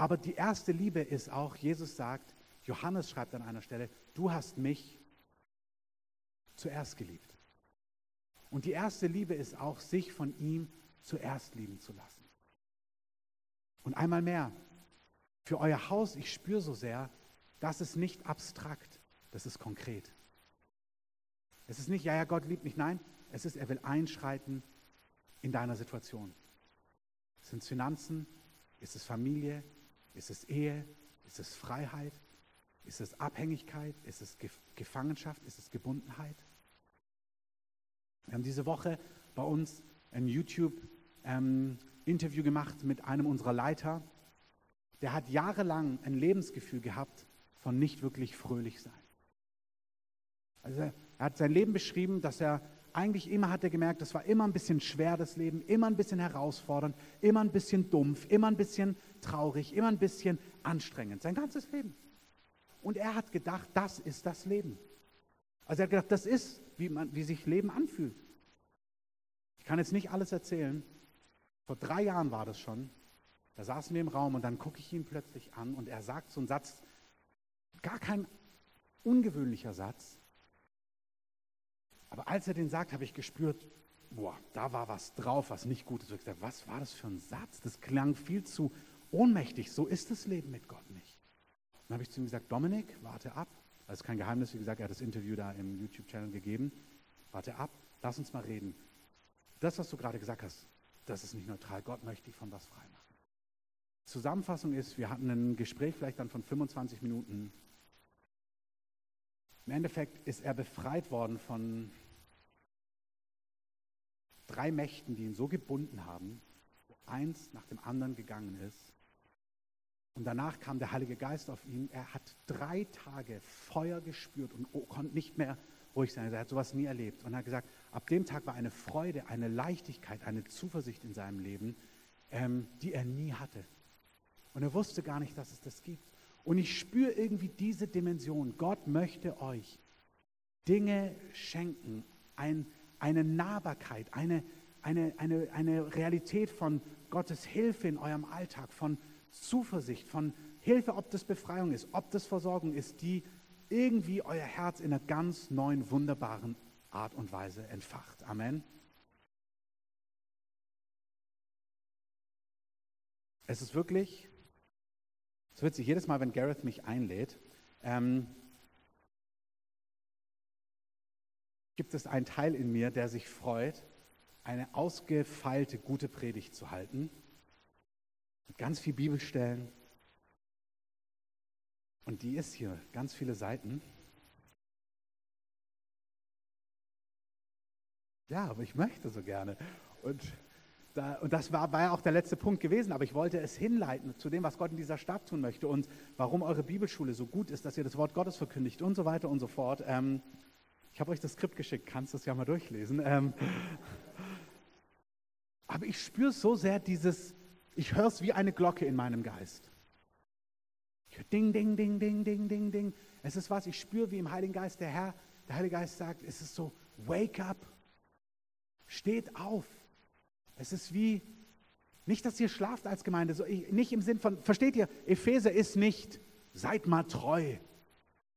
Aber die erste Liebe ist auch, Jesus sagt, Johannes schreibt an einer Stelle, du hast mich zuerst geliebt. Und die erste Liebe ist auch, sich von ihm zuerst lieben zu lassen. Und einmal mehr, für euer Haus, ich spüre so sehr, das ist nicht abstrakt, das ist konkret. Es ist nicht, ja, ja, Gott liebt mich, nein, es ist, er will einschreiten in deiner Situation. Sind es Finanzen? Ist es Familie? Ist es Ehe? Ist es Freiheit? Ist es Abhängigkeit? Ist es Gefangenschaft? Ist es Gebundenheit? Wir haben diese Woche bei uns ein YouTube-Interview ähm, gemacht mit einem unserer Leiter. Der hat jahrelang ein Lebensgefühl gehabt von nicht wirklich fröhlich sein. Also er hat sein Leben beschrieben, dass er eigentlich immer hat er gemerkt, das war immer ein bisschen schwer, das Leben, immer ein bisschen herausfordernd, immer ein bisschen dumpf, immer ein bisschen traurig, immer ein bisschen anstrengend, sein ganzes Leben. Und er hat gedacht, das ist das Leben. Also er hat gedacht, das ist, wie, man, wie sich Leben anfühlt. Ich kann jetzt nicht alles erzählen. Vor drei Jahren war das schon. Da saßen wir im Raum und dann gucke ich ihn plötzlich an und er sagt so einen Satz, gar kein ungewöhnlicher Satz. Aber als er den sagt, habe ich gespürt, boah, da war was drauf, was nicht gut ist. Ich habe gesagt, was war das für ein Satz? Das klang viel zu ohnmächtig. So ist das Leben mit Gott nicht. Dann habe ich zu ihm gesagt, Dominik, warte ab. Das ist kein Geheimnis, wie gesagt, er hat das Interview da im YouTube-Channel gegeben. Warte ab, lass uns mal reden. Das, was du gerade gesagt hast, das ist nicht neutral. Gott möchte dich von was freimachen. Zusammenfassung ist, wir hatten ein Gespräch vielleicht dann von 25 Minuten. Im Endeffekt ist er befreit worden von drei Mächten, die ihn so gebunden haben, wo eins nach dem anderen gegangen ist. Und danach kam der Heilige Geist auf ihn. Er hat drei Tage Feuer gespürt und konnte nicht mehr ruhig sein. Er hat sowas nie erlebt. Und er hat gesagt, ab dem Tag war eine Freude, eine Leichtigkeit, eine Zuversicht in seinem Leben, ähm, die er nie hatte. Und er wusste gar nicht, dass es das gibt. Und ich spüre irgendwie diese Dimension. Gott möchte euch Dinge schenken, ein, eine Nahbarkeit, eine, eine, eine, eine Realität von Gottes Hilfe in eurem Alltag, von Zuversicht, von Hilfe, ob das Befreiung ist, ob das Versorgung ist, die irgendwie euer Herz in einer ganz neuen, wunderbaren Art und Weise entfacht. Amen. Es ist wirklich, wird sich jedes Mal, wenn Gareth mich einlädt, ähm, gibt es einen Teil in mir, der sich freut, eine ausgefeilte, gute Predigt zu halten, mit ganz viel Bibelstellen. Und die ist hier, ganz viele Seiten. Ja, aber ich möchte so gerne. Und, da, und das war, war ja auch der letzte Punkt gewesen, aber ich wollte es hinleiten zu dem, was Gott in dieser Stadt tun möchte und warum eure Bibelschule so gut ist, dass ihr das Wort Gottes verkündigt und so weiter und so fort. Ähm, ich habe euch das Skript geschickt, kannst du es ja mal durchlesen. Ähm, aber ich spüre so sehr dieses, ich höre es wie eine Glocke in meinem Geist. Ding, ding, ding, ding, ding, ding, ding. Es ist was, ich spüre wie im Heiligen Geist der Herr, der Heilige Geist sagt, es ist so, wake up, steht auf. Es ist wie, nicht, dass ihr schlaft als Gemeinde, so, nicht im Sinn von, versteht ihr, Epheser ist nicht, seid mal treu,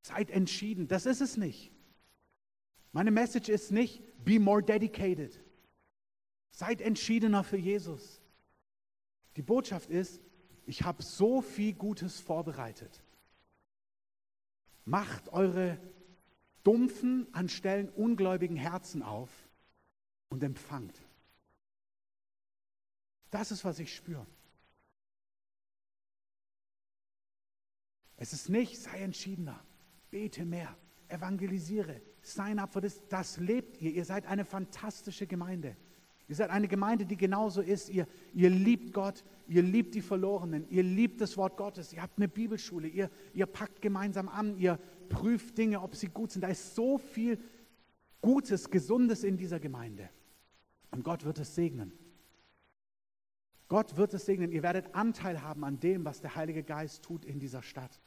seid entschieden, das ist es nicht. Meine Message ist nicht, be more dedicated. Seid entschiedener für Jesus. Die Botschaft ist, ich habe so viel Gutes vorbereitet. Macht eure dumpfen, an Stellen ungläubigen Herzen auf und empfangt. Das ist, was ich spüre. Es ist nicht, sei entschiedener, bete mehr, evangelisiere, sign up for this. Das lebt ihr. Ihr seid eine fantastische Gemeinde. Ihr seid eine Gemeinde, die genauso ist. Ihr, ihr liebt Gott, ihr liebt die Verlorenen, ihr liebt das Wort Gottes, ihr habt eine Bibelschule, ihr, ihr packt gemeinsam an, ihr prüft Dinge, ob sie gut sind. Da ist so viel Gutes, Gesundes in dieser Gemeinde. Und Gott wird es segnen. Gott wird es segnen. Ihr werdet Anteil haben an dem, was der Heilige Geist tut in dieser Stadt.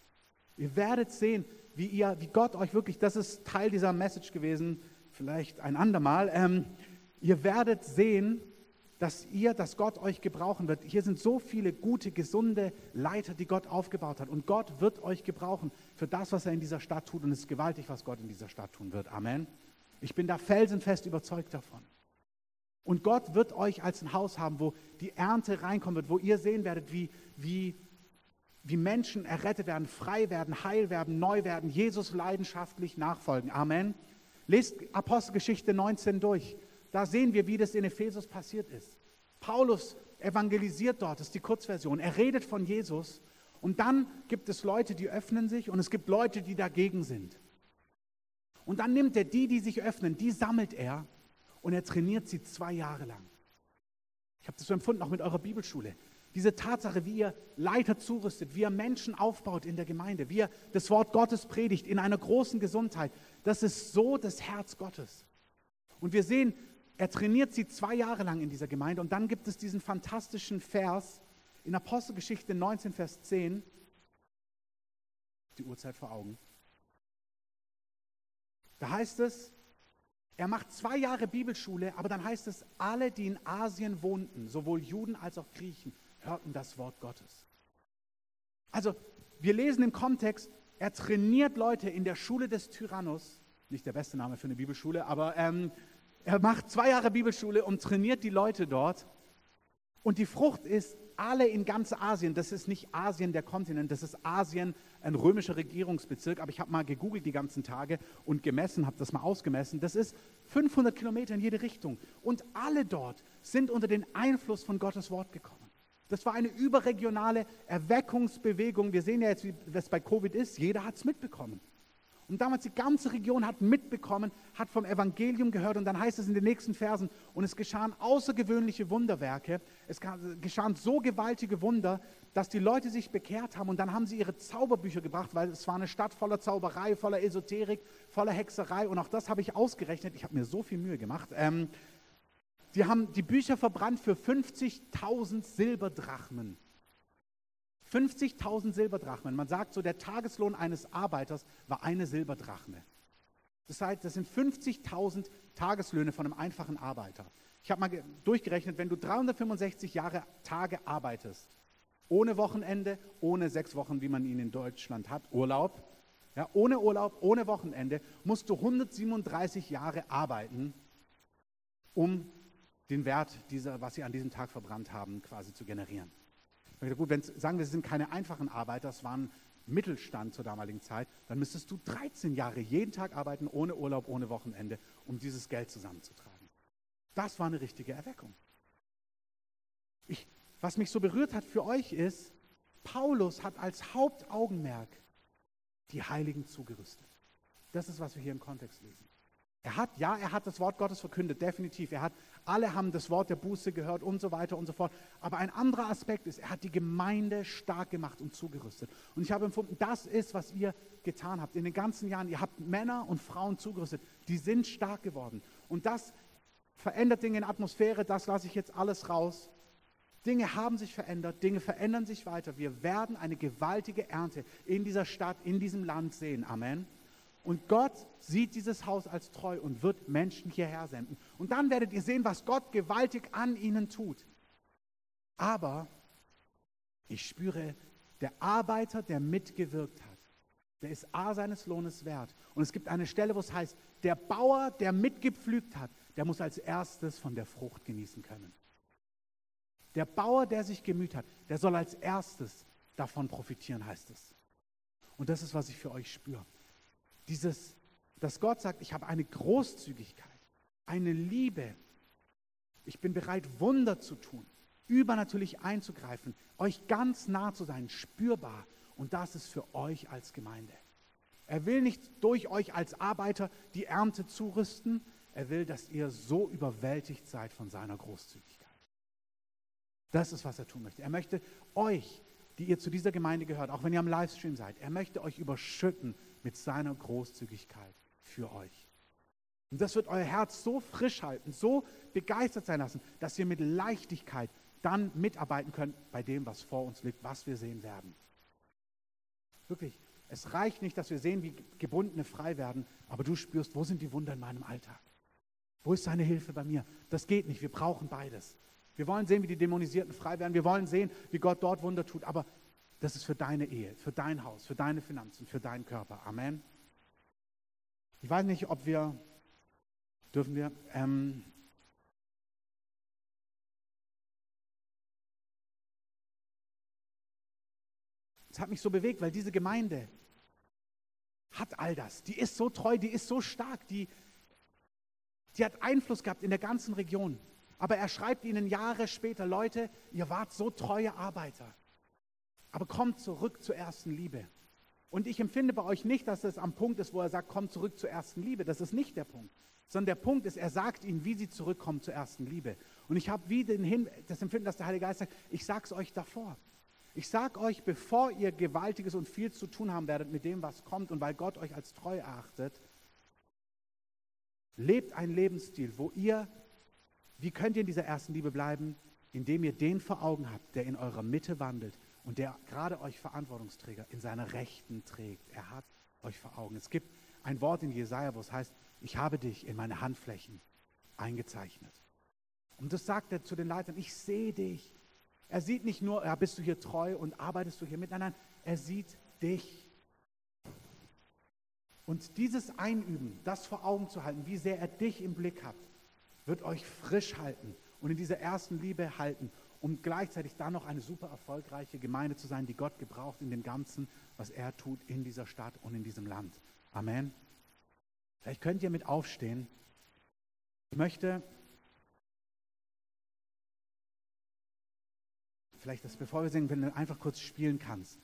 Ihr werdet sehen, wie, ihr, wie Gott euch wirklich, das ist Teil dieser Message gewesen, vielleicht ein andermal, ähm, ihr werdet sehen, dass ihr, dass Gott euch gebrauchen wird. Hier sind so viele gute, gesunde Leiter, die Gott aufgebaut hat. Und Gott wird euch gebrauchen für das, was er in dieser Stadt tut. Und es ist gewaltig, was Gott in dieser Stadt tun wird. Amen. Ich bin da felsenfest überzeugt davon. Und Gott wird euch als ein Haus haben, wo die Ernte reinkommen wird, wo ihr sehen werdet, wie, wie wie Menschen errettet werden, frei werden, heil werden, neu werden, Jesus leidenschaftlich nachfolgen. Amen. Lest Apostelgeschichte 19 durch. Da sehen wir, wie das in Ephesus passiert ist. Paulus evangelisiert dort, das ist die Kurzversion. Er redet von Jesus und dann gibt es Leute, die öffnen sich und es gibt Leute, die dagegen sind. Und dann nimmt er die, die sich öffnen, die sammelt er und er trainiert sie zwei Jahre lang. Ich habe das so empfunden, auch mit eurer Bibelschule. Diese Tatsache, wie ihr Leiter zurüstet, wie ihr Menschen aufbaut in der Gemeinde, wie ihr das Wort Gottes predigt in einer großen Gesundheit, das ist so das Herz Gottes. Und wir sehen, er trainiert sie zwei Jahre lang in dieser Gemeinde und dann gibt es diesen fantastischen Vers in Apostelgeschichte 19, Vers 10. Die Uhrzeit vor Augen. Da heißt es, er macht zwei Jahre Bibelschule, aber dann heißt es, alle, die in Asien wohnten, sowohl Juden als auch Griechen, hörten das Wort Gottes. Also, wir lesen im Kontext, er trainiert Leute in der Schule des Tyrannus, nicht der beste Name für eine Bibelschule, aber ähm, er macht zwei Jahre Bibelschule und trainiert die Leute dort. Und die Frucht ist, alle in ganz Asien, das ist nicht Asien der Kontinent, das ist Asien, ein römischer Regierungsbezirk, aber ich habe mal gegoogelt die ganzen Tage und gemessen, habe das mal ausgemessen, das ist 500 Kilometer in jede Richtung. Und alle dort sind unter den Einfluss von Gottes Wort gekommen. Das war eine überregionale Erweckungsbewegung. Wir sehen ja jetzt, wie das bei Covid ist. Jeder hat es mitbekommen. Und damals die ganze Region hat mitbekommen, hat vom Evangelium gehört. Und dann heißt es in den nächsten Versen, und es geschahen außergewöhnliche Wunderwerke. Es geschahen so gewaltige Wunder, dass die Leute sich bekehrt haben. Und dann haben sie ihre Zauberbücher gebracht, weil es war eine Stadt voller Zauberei, voller Esoterik, voller Hexerei. Und auch das habe ich ausgerechnet. Ich habe mir so viel Mühe gemacht. Ähm, die haben die Bücher verbrannt für 50.000 Silberdrachmen. 50.000 Silberdrachmen. Man sagt so, der Tageslohn eines Arbeiters war eine Silberdrachme. Das heißt, das sind 50.000 Tageslöhne von einem einfachen Arbeiter. Ich habe mal durchgerechnet, wenn du 365 Jahre Tage arbeitest, ohne Wochenende, ohne sechs Wochen, wie man ihn in Deutschland hat, Urlaub, ja, ohne Urlaub, ohne Wochenende, musst du 137 Jahre arbeiten, um den Wert dieser, was sie an diesem Tag verbrannt haben, quasi zu generieren. Gut, wenn sagen wir, sie sind keine einfachen Arbeiter, es waren Mittelstand zur damaligen Zeit, dann müsstest du 13 Jahre jeden Tag arbeiten, ohne Urlaub, ohne Wochenende, um dieses Geld zusammenzutragen. Das war eine richtige Erweckung. Ich, was mich so berührt hat für euch ist, Paulus hat als Hauptaugenmerk die Heiligen zugerüstet. Das ist, was wir hier im Kontext lesen. Er hat, ja, er hat das Wort Gottes verkündet, definitiv. Er hat, alle haben das Wort der Buße gehört und so weiter und so fort. Aber ein anderer Aspekt ist, er hat die Gemeinde stark gemacht und zugerüstet. Und ich habe empfunden, das ist, was ihr getan habt in den ganzen Jahren. Ihr habt Männer und Frauen zugerüstet, die sind stark geworden. Und das verändert Dinge in Atmosphäre, das lasse ich jetzt alles raus. Dinge haben sich verändert, Dinge verändern sich weiter. Wir werden eine gewaltige Ernte in dieser Stadt, in diesem Land sehen. Amen. Und Gott sieht dieses Haus als treu und wird Menschen hierher senden. Und dann werdet ihr sehen, was Gott gewaltig an ihnen tut. Aber ich spüre, der Arbeiter, der mitgewirkt hat, der ist A seines Lohnes wert. Und es gibt eine Stelle, wo es heißt, der Bauer, der mitgepflügt hat, der muss als erstes von der Frucht genießen können. Der Bauer, der sich gemüht hat, der soll als erstes davon profitieren, heißt es. Und das ist, was ich für euch spüre. Dieses, dass Gott sagt, ich habe eine Großzügigkeit, eine Liebe. Ich bin bereit, Wunder zu tun, übernatürlich einzugreifen, euch ganz nah zu sein, spürbar. Und das ist für euch als Gemeinde. Er will nicht durch euch als Arbeiter die Ernte zurüsten. Er will, dass ihr so überwältigt seid von seiner Großzügigkeit. Das ist, was er tun möchte. Er möchte euch, die ihr zu dieser Gemeinde gehört, auch wenn ihr am Livestream seid, er möchte euch überschütten mit seiner Großzügigkeit für euch. Und das wird euer Herz so frisch halten, so begeistert sein lassen, dass ihr mit Leichtigkeit dann mitarbeiten könnt bei dem, was vor uns liegt, was wir sehen werden. Wirklich, es reicht nicht, dass wir sehen, wie Gebundene frei werden, aber du spürst, wo sind die Wunder in meinem Alltag? Wo ist seine Hilfe bei mir? Das geht nicht, wir brauchen beides. Wir wollen sehen, wie die Dämonisierten frei werden. Wir wollen sehen, wie Gott dort Wunder tut. Aber das ist für deine Ehe, für dein Haus, für deine Finanzen, für deinen Körper. Amen. Ich weiß nicht, ob wir, dürfen wir, ähm, es hat mich so bewegt, weil diese Gemeinde hat all das. Die ist so treu, die ist so stark, die, die hat Einfluss gehabt in der ganzen Region. Aber er schreibt ihnen Jahre später, Leute, ihr wart so treue Arbeiter. Aber kommt zurück zur ersten Liebe. Und ich empfinde bei euch nicht, dass es am Punkt ist, wo er sagt, kommt zurück zur ersten Liebe. Das ist nicht der Punkt. Sondern der Punkt ist, er sagt ihnen, wie sie zurückkommen zur ersten Liebe. Und ich habe wie den Hin das Empfinden, dass der Heilige Geist sagt, ich sage es euch davor. Ich sage euch, bevor ihr Gewaltiges und viel zu tun haben werdet mit dem, was kommt und weil Gott euch als treu erachtet, lebt einen Lebensstil, wo ihr, wie könnt ihr in dieser ersten Liebe bleiben? Indem ihr den vor Augen habt, der in eurer Mitte wandelt und der gerade euch Verantwortungsträger in seiner Rechten trägt. Er hat euch vor Augen. Es gibt ein Wort in Jesaja, wo es heißt, ich habe dich in meine Handflächen eingezeichnet. Und das sagt er zu den Leitern, ich sehe dich. Er sieht nicht nur, ja, bist du hier treu und arbeitest du hier mit, nein, nein, er sieht dich. Und dieses Einüben, das vor Augen zu halten, wie sehr er dich im Blick hat, wird euch frisch halten und in dieser ersten Liebe halten, um gleichzeitig dann noch eine super erfolgreiche Gemeinde zu sein, die Gott gebraucht in dem Ganzen, was er tut in dieser Stadt und in diesem Land. Amen. Vielleicht könnt ihr mit aufstehen. Ich möchte vielleicht das, bevor wir singen, wenn du einfach kurz spielen kannst.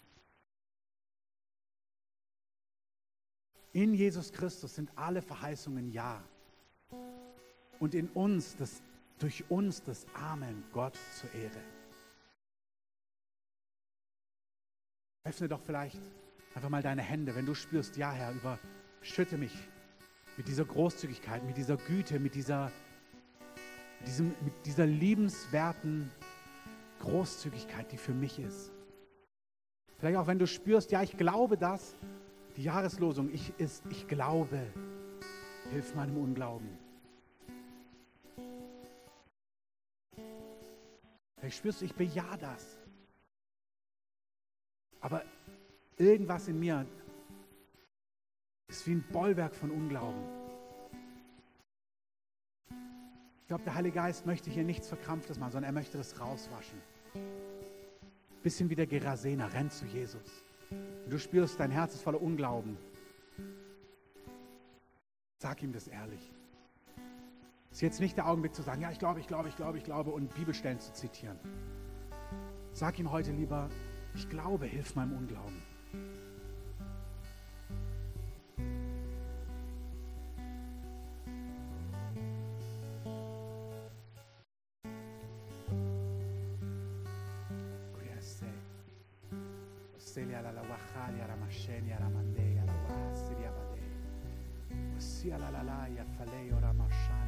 In Jesus Christus sind alle Verheißungen Ja. Und in uns, das, durch uns das Amen Gott zur Ehre. Öffne doch vielleicht einfach mal deine Hände, wenn du spürst, ja Herr, überschütte mich mit dieser Großzügigkeit, mit dieser Güte, mit dieser, mit diesem, mit dieser liebenswerten Großzügigkeit, die für mich ist. Vielleicht auch wenn du spürst, ja, ich glaube das, die Jahreslosung, ich ist, ich glaube, hilf meinem Unglauben. Vielleicht spürst du, ich bejahe das. Aber irgendwas in mir ist wie ein Bollwerk von Unglauben. Ich glaube, der Heilige Geist möchte hier nichts Verkrampftes machen, sondern er möchte das rauswaschen. Bisschen wie der Gerasener, rennt zu Jesus. Und du spürst, dein Herz ist voller Unglauben. Sag ihm das ehrlich. Es ist jetzt nicht der Augenblick zu sagen, ja, ich glaube, ich glaube, ich glaube, ich glaube und Bibelstellen zu zitieren. Sag ihm heute lieber, ich glaube, hilf meinem Unglauben. Selia la la la. Sia la ya faleo ramashania la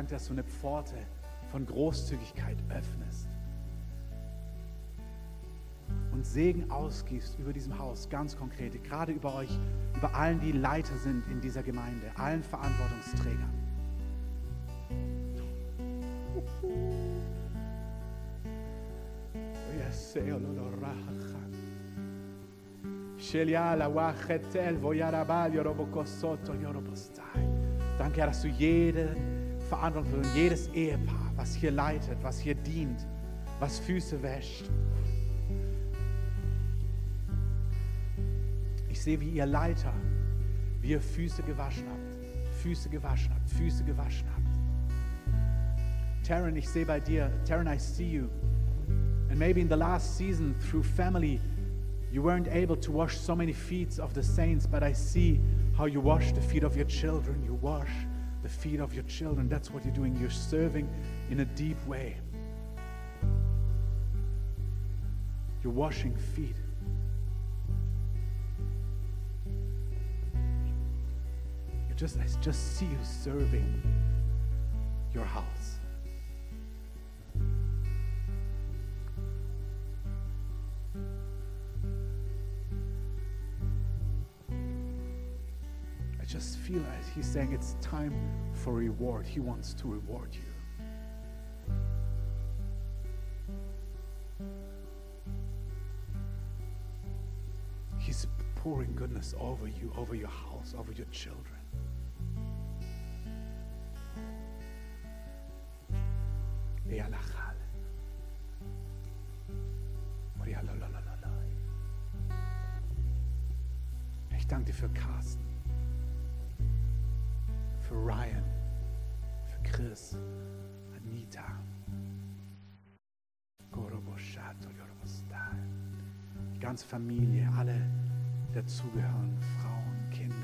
danke, dass du eine Pforte von Großzügigkeit öffnest und Segen ausgießt über diesem Haus, ganz konkret, gerade über euch, über allen, die Leiter sind in dieser Gemeinde, allen Verantwortungsträgern. Danke, dass du jede Verantwortung, jedes Ehepaar, was hier leitet, was hier dient, was Füße wäscht. Ich sehe, wie ihr Leiter, wie ihr Füße gewaschen habt, Füße gewaschen habt, Füße gewaschen habt. Taryn, ich sehe bei dir, Taryn, I see you. And maybe in the last season, through family, you weren't able to wash so many feet of the saints, but I see how you wash the feet of your children. You wash the feet of your children. That's what you're doing. You're serving in a deep way. You're washing feet. You just, I just see you serving your house. Just feel as he's saying it's time for reward. He wants to reward you. He's pouring goodness over you, over your house, over your children. Ich danke dir für Carsten, für Ryan, für Chris, Anita, die ganze Familie, alle dazugehören, Frauen, Kinder,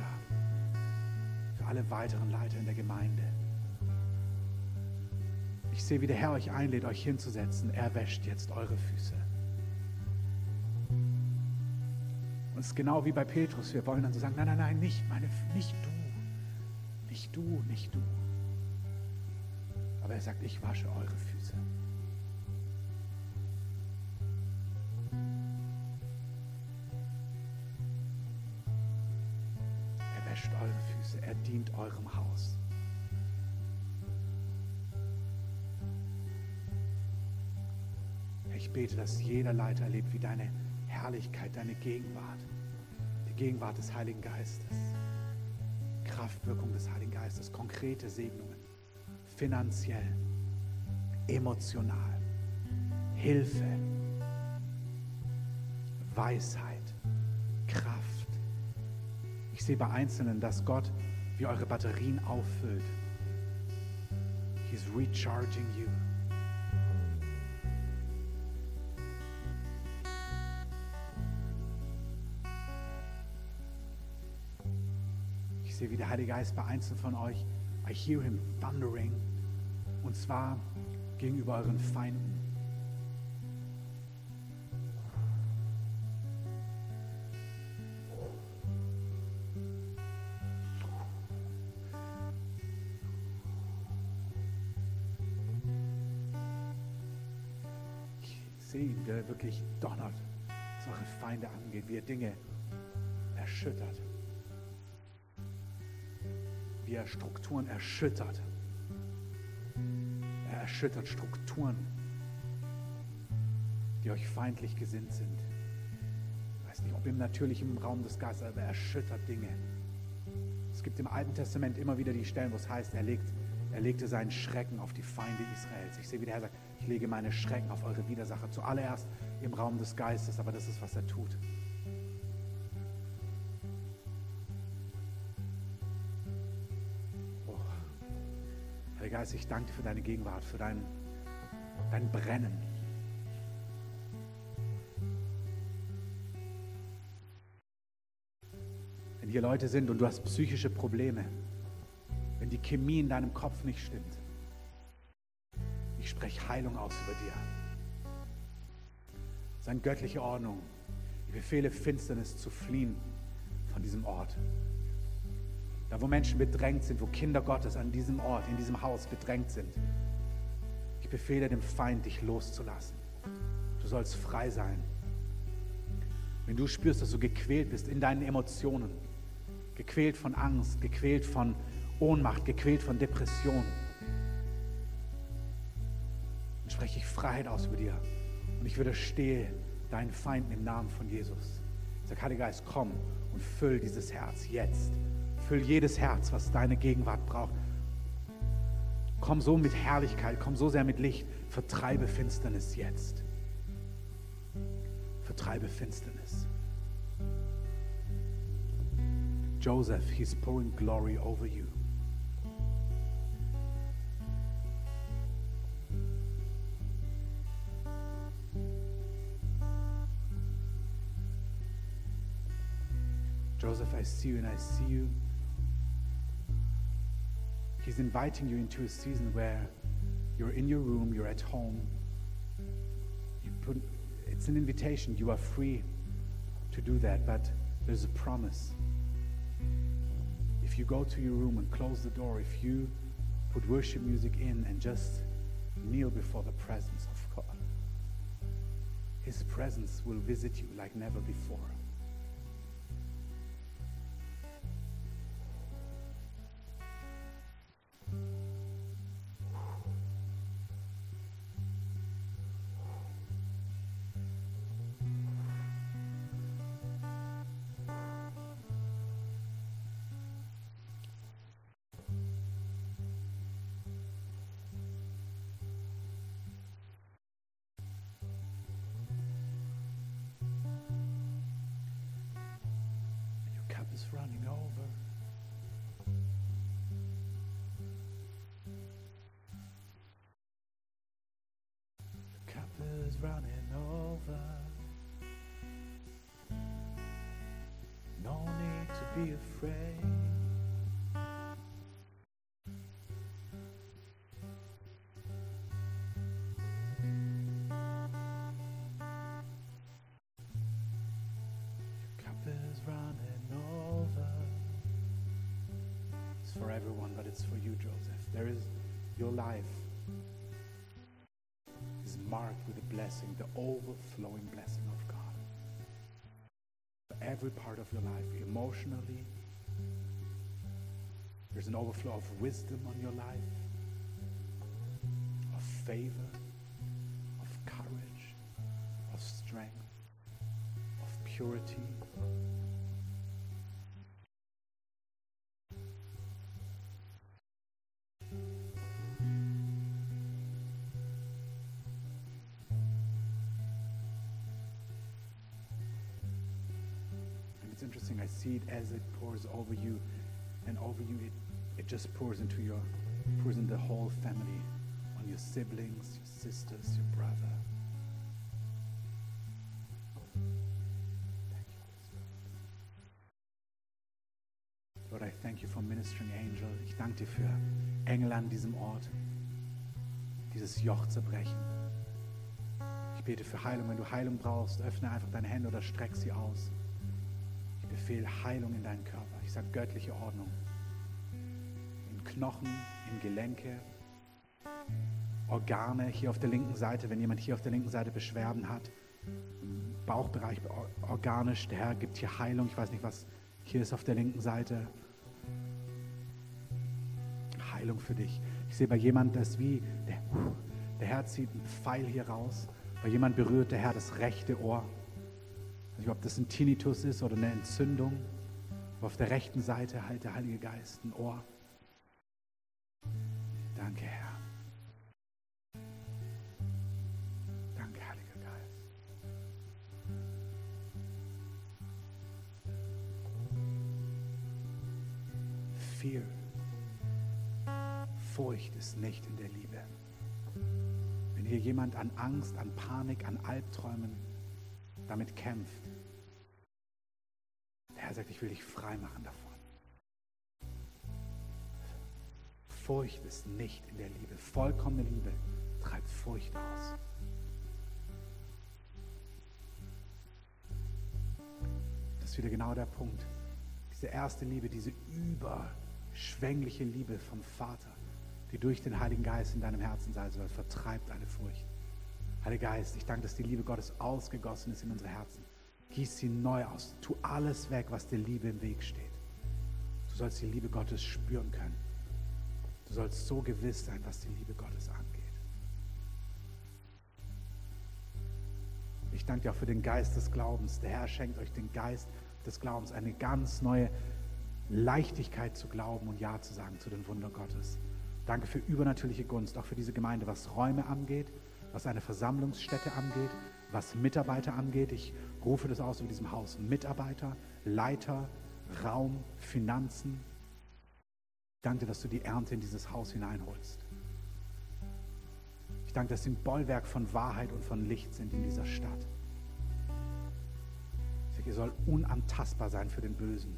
für alle weiteren Leiter in der Gemeinde. Ich sehe, wie der Herr euch einlädt, euch hinzusetzen. Er wäscht jetzt eure Füße. Und es ist genau wie bei Petrus. Wir wollen dann so sagen, nein, nein, nein, nicht, meine, nicht du. Nicht du, nicht du. Aber er sagt, ich wasche eure Füße. Er wäscht eure Füße. Er dient eurem Haus. Ich bete, dass jeder Leiter erlebt, wie deine Herrlichkeit, deine Gegenwart, die Gegenwart des Heiligen Geistes, Kraftwirkung des Heiligen Geistes, konkrete Segnungen, finanziell, emotional, Hilfe, Weisheit, Kraft. Ich sehe bei Einzelnen, dass Gott wie eure Batterien auffüllt. He's recharging you. Sehe, wie der Heilige Geist bei Einzelnen von euch, I hear him thundering, und zwar gegenüber euren Feinden. Ihn, wie er wirklich donnert, was eure Feinde angeht, wie er Dinge erschüttert er Strukturen erschüttert. Er erschüttert Strukturen, die euch feindlich gesinnt sind. Ich weiß nicht, ob im natürlichen Raum des Geistes, aber er erschüttert Dinge. Es gibt im Alten Testament immer wieder die Stellen, wo es heißt, er, legt, er legte seinen Schrecken auf die Feinde Israels. Ich sehe, wie der Herr sagt, ich lege meine Schrecken auf eure Widersacher. Zuallererst im Raum des Geistes, aber das ist, was er tut. Geist, ich danke dir für deine Gegenwart, für dein, dein Brennen. Wenn hier Leute sind und du hast psychische Probleme, wenn die Chemie in deinem Kopf nicht stimmt, ich spreche Heilung aus über dir. Sein göttliche Ordnung. Ich befehle Finsternis zu fliehen von diesem Ort. Da, wo Menschen bedrängt sind, wo Kinder Gottes an diesem Ort, in diesem Haus bedrängt sind. Ich befehle dem Feind, dich loszulassen. Du sollst frei sein. Wenn du spürst, dass du gequält bist in deinen Emotionen, gequält von Angst, gequält von Ohnmacht, gequält von Depression, dann spreche ich Freiheit aus über dir. Und ich widerstehe deinen Feinden im Namen von Jesus. Sag, Heiliger Geist, komm und füll dieses Herz jetzt Füll jedes Herz, was deine Gegenwart braucht. Komm so mit Herrlichkeit, komm so sehr mit Licht. Vertreibe Finsternis jetzt. Vertreibe Finsternis. Joseph, he's pouring glory over you. Joseph, I see you and I see you. He's inviting you into a season where you're in your room, you're at home. You put, it's an invitation. You are free to do that, but there's a promise. If you go to your room and close the door, if you put worship music in and just kneel before the presence of God, His presence will visit you like never before. is running over. The cup is running over. No need to be afraid. For you, Joseph. There is your life is marked with a blessing, the overflowing blessing of God. For every part of your life, emotionally, there's an overflow of wisdom on your life, of favor, of courage, of strength, of purity. As it pours over you, and over you it, it just pours into your pours in the whole family, on your siblings, your sisters, your brother. Lord, I thank you for ministering angel. Ich danke dir für Engel an diesem Ort, dieses Joch zerbrechen. Ich bete für Heilung. Wenn du Heilung brauchst, öffne einfach deine Hände oder streck sie aus. Befehle Heilung in deinen Körper. Ich sage göttliche Ordnung. In Knochen, in Gelenke, Organe hier auf der linken Seite. Wenn jemand hier auf der linken Seite Beschwerden hat, Bauchbereich or- organisch, der Herr gibt hier Heilung. Ich weiß nicht, was hier ist auf der linken Seite. Heilung für dich. Ich sehe bei jemandem, das wie der, der Herr zieht einen Pfeil hier raus. Bei jemand berührt der Herr das rechte Ohr. Nicht, ob das ein Tinnitus ist oder eine Entzündung. Aber auf der rechten Seite halt der Heilige Geist ein Ohr. Danke, Herr. Danke, Heiliger Geist. Fear. Furcht ist nicht in der Liebe. Wenn hier jemand an Angst, an Panik, an Albträumen damit kämpft, der Herr sagt, ich will dich frei machen davon. Furcht ist nicht in der Liebe. Vollkommene Liebe treibt Furcht aus. Das ist wieder genau der Punkt. Diese erste Liebe, diese überschwängliche Liebe vom Vater, die durch den Heiligen Geist in deinem Herzen sein soll, vertreibt alle Furcht. Heiliger Geist, ich danke, dass die Liebe Gottes ausgegossen ist in unsere Herzen. Gieß sie neu aus. Tu alles weg, was der Liebe im Weg steht. Du sollst die Liebe Gottes spüren können. Du sollst so gewiss sein, was die Liebe Gottes angeht. Ich danke dir auch für den Geist des Glaubens. Der Herr schenkt euch den Geist des Glaubens, eine ganz neue Leichtigkeit zu glauben und Ja zu sagen zu den Wundern Gottes. Danke für übernatürliche Gunst, auch für diese Gemeinde, was Räume angeht, was eine Versammlungsstätte angeht, was Mitarbeiter angeht. Ich rufe das aus über diesem Haus. Mitarbeiter, Leiter, Raum, Finanzen. Danke, dass du die Ernte in dieses Haus hineinholst. Ich danke, dass sie ein Bollwerk von Wahrheit und von Licht sind in dieser Stadt. Ich ihr soll unantastbar sein für den Bösen.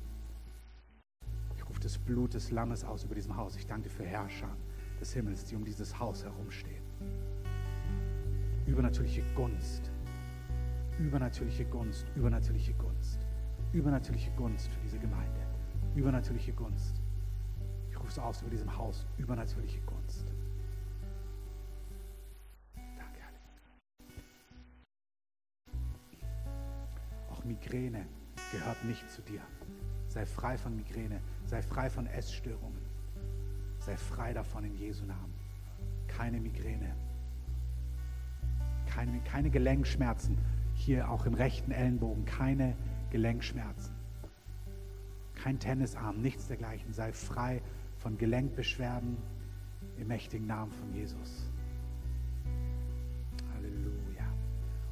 Ich rufe das Blut des Lammes aus über diesem Haus. Ich danke für Herrscher des Himmels, die um dieses Haus herumstehen. Übernatürliche Gunst, übernatürliche Gunst, übernatürliche Gunst, übernatürliche Gunst für diese Gemeinde, übernatürliche Gunst. Ich rufe es aus über diesem Haus, übernatürliche Gunst. Danke, Geist. Auch Migräne gehört nicht zu dir. Sei frei von Migräne, sei frei von Essstörungen, sei frei davon in Jesu Namen. Keine Migräne, keine, keine Gelenkschmerzen, hier auch im rechten Ellenbogen, keine Gelenkschmerzen. Kein Tennisarm, nichts dergleichen. Sei frei von Gelenkbeschwerden im mächtigen Namen von Jesus. Halleluja.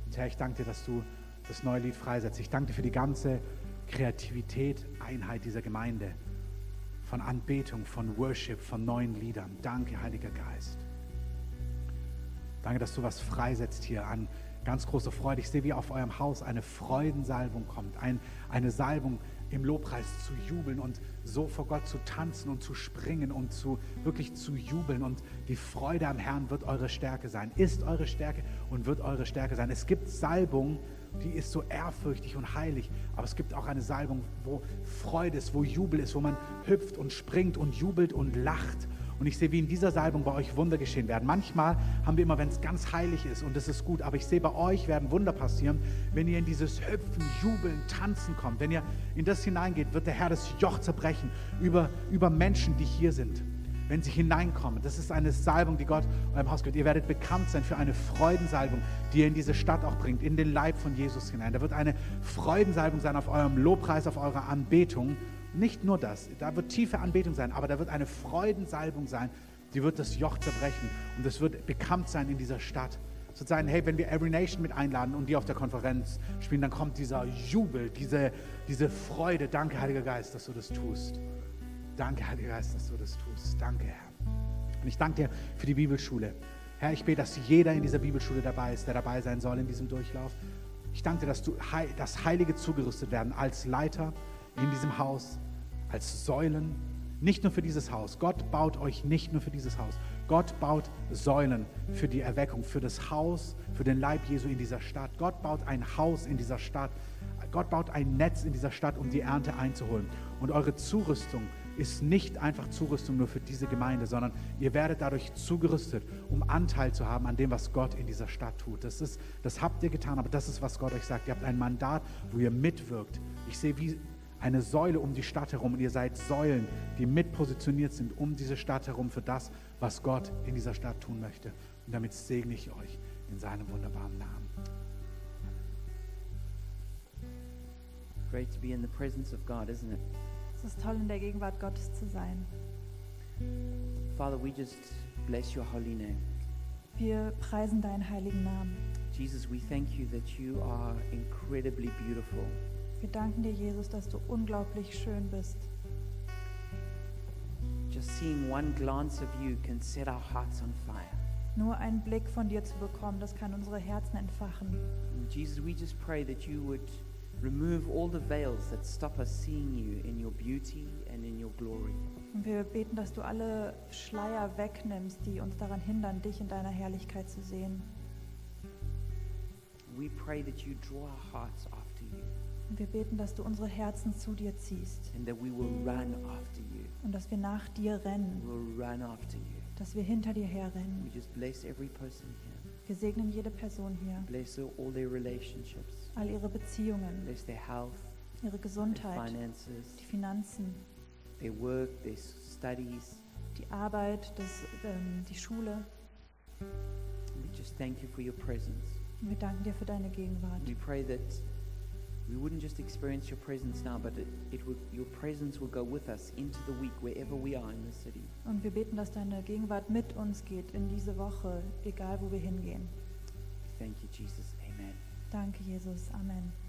Und Herr, ich danke dir, dass du das neue Lied freisetzt. Ich danke dir für die ganze Kreativität, Einheit dieser Gemeinde, von Anbetung, von Worship, von neuen Liedern. Danke, Heiliger Geist. Danke, dass du was freisetzt hier an ganz große Freude. Ich sehe, wie auf eurem Haus eine Freudensalbung kommt, ein, eine Salbung im Lobpreis zu jubeln und so vor Gott zu tanzen und zu springen und zu wirklich zu jubeln. Und die Freude am Herrn wird eure Stärke sein, ist eure Stärke und wird eure Stärke sein. Es gibt Salbung, die ist so ehrfürchtig und heilig, aber es gibt auch eine Salbung, wo Freude ist, wo Jubel ist, wo man hüpft und springt und jubelt und lacht und ich sehe, wie in dieser Salbung bei euch Wunder geschehen werden. Manchmal haben wir immer, wenn es ganz heilig ist und das ist gut, aber ich sehe, bei euch werden Wunder passieren, wenn ihr in dieses Hüpfen, Jubeln, Tanzen kommt. Wenn ihr in das hineingeht, wird der Herr das Joch zerbrechen über, über Menschen, die hier sind. Wenn sie hineinkommen. Das ist eine Salbung, die Gott eurem Haus gibt. Ihr werdet bekannt sein für eine Freudensalbung, die ihr in diese Stadt auch bringt, in den Leib von Jesus hinein. Da wird eine Freudensalbung sein auf eurem Lobpreis, auf eurer Anbetung. Nicht nur das, da wird tiefe Anbetung sein, aber da wird eine Freudensalbung sein, die wird das Joch zerbrechen und es wird bekannt sein in dieser Stadt. Sozusagen, hey, wenn wir Every Nation mit einladen und die auf der Konferenz spielen, dann kommt dieser Jubel, diese, diese Freude. Danke, Heiliger Geist, dass du das tust. Danke, Heiliger Geist, dass du das tust. Danke, Herr. Und ich danke dir für die Bibelschule. Herr, ich bete, dass jeder in dieser Bibelschule dabei ist, der dabei sein soll in diesem Durchlauf. Ich danke dir, dass, du, dass Heilige zugerüstet werden als Leiter in diesem Haus, als Säulen, nicht nur für dieses Haus. Gott baut euch nicht nur für dieses Haus. Gott baut Säulen für die Erweckung, für das Haus, für den Leib Jesu in dieser Stadt. Gott baut ein Haus in dieser Stadt. Gott baut ein Netz in dieser Stadt, um die Ernte einzuholen. Und eure Zurüstung ist nicht einfach Zurüstung nur für diese Gemeinde, sondern ihr werdet dadurch zugerüstet, um Anteil zu haben an dem, was Gott in dieser Stadt tut. Das, ist, das habt ihr getan, aber das ist, was Gott euch sagt. Ihr habt ein Mandat, wo ihr mitwirkt. Ich sehe, wie eine Säule um die Stadt herum und ihr seid Säulen, die mitpositioniert sind um diese Stadt herum für das, was Gott in dieser Stadt tun möchte. Und damit segne ich euch in seinem wunderbaren Namen. Great to be in the presence of God, isn't it? Es ist toll, in der Gegenwart Gottes zu sein. Father, we just bless your holy name. Wir preisen deinen heiligen Namen. Jesus, we thank you that you are incredibly beautiful. Wir danken dir, Jesus, dass du unglaublich schön bist. Just seeing one glance of you can set our hearts on fire. Nur einen Blick von dir zu bekommen, das kann unsere Herzen entfachen. And Jesus, we just pray that you would remove all the veils that stop us seeing you in your beauty and in your glory. Und wir beten, dass du alle Schleier wegnimmst, die uns daran hindern, dich in deiner Herrlichkeit zu sehen. We pray that you draw our hearts after Und wir beten, dass du unsere Herzen zu dir ziehst and that we will run after you. und dass wir nach dir rennen, dass wir hinter dir We herrennen. just bless every person here. Wir segnen jede Person hier, Bless all their relationships. all ihre Beziehungen, Bless their health, ihre their Gesundheit, finances, die Finanzen, their work, their studies. die Arbeit, das, ähm, die Schule. We just thank you for your presence. Wir danken dir für deine Gegenwart. We pray that we wouldn't just experience your presence now, but it, it would, your presence will go with us into the week wherever we are in the city. Und wir beten, dass deine Gegenwart mit uns geht in diese Woche, egal wo wir hingehen. Thank you, Jesus. Amen. Danke, Jesus. Amen.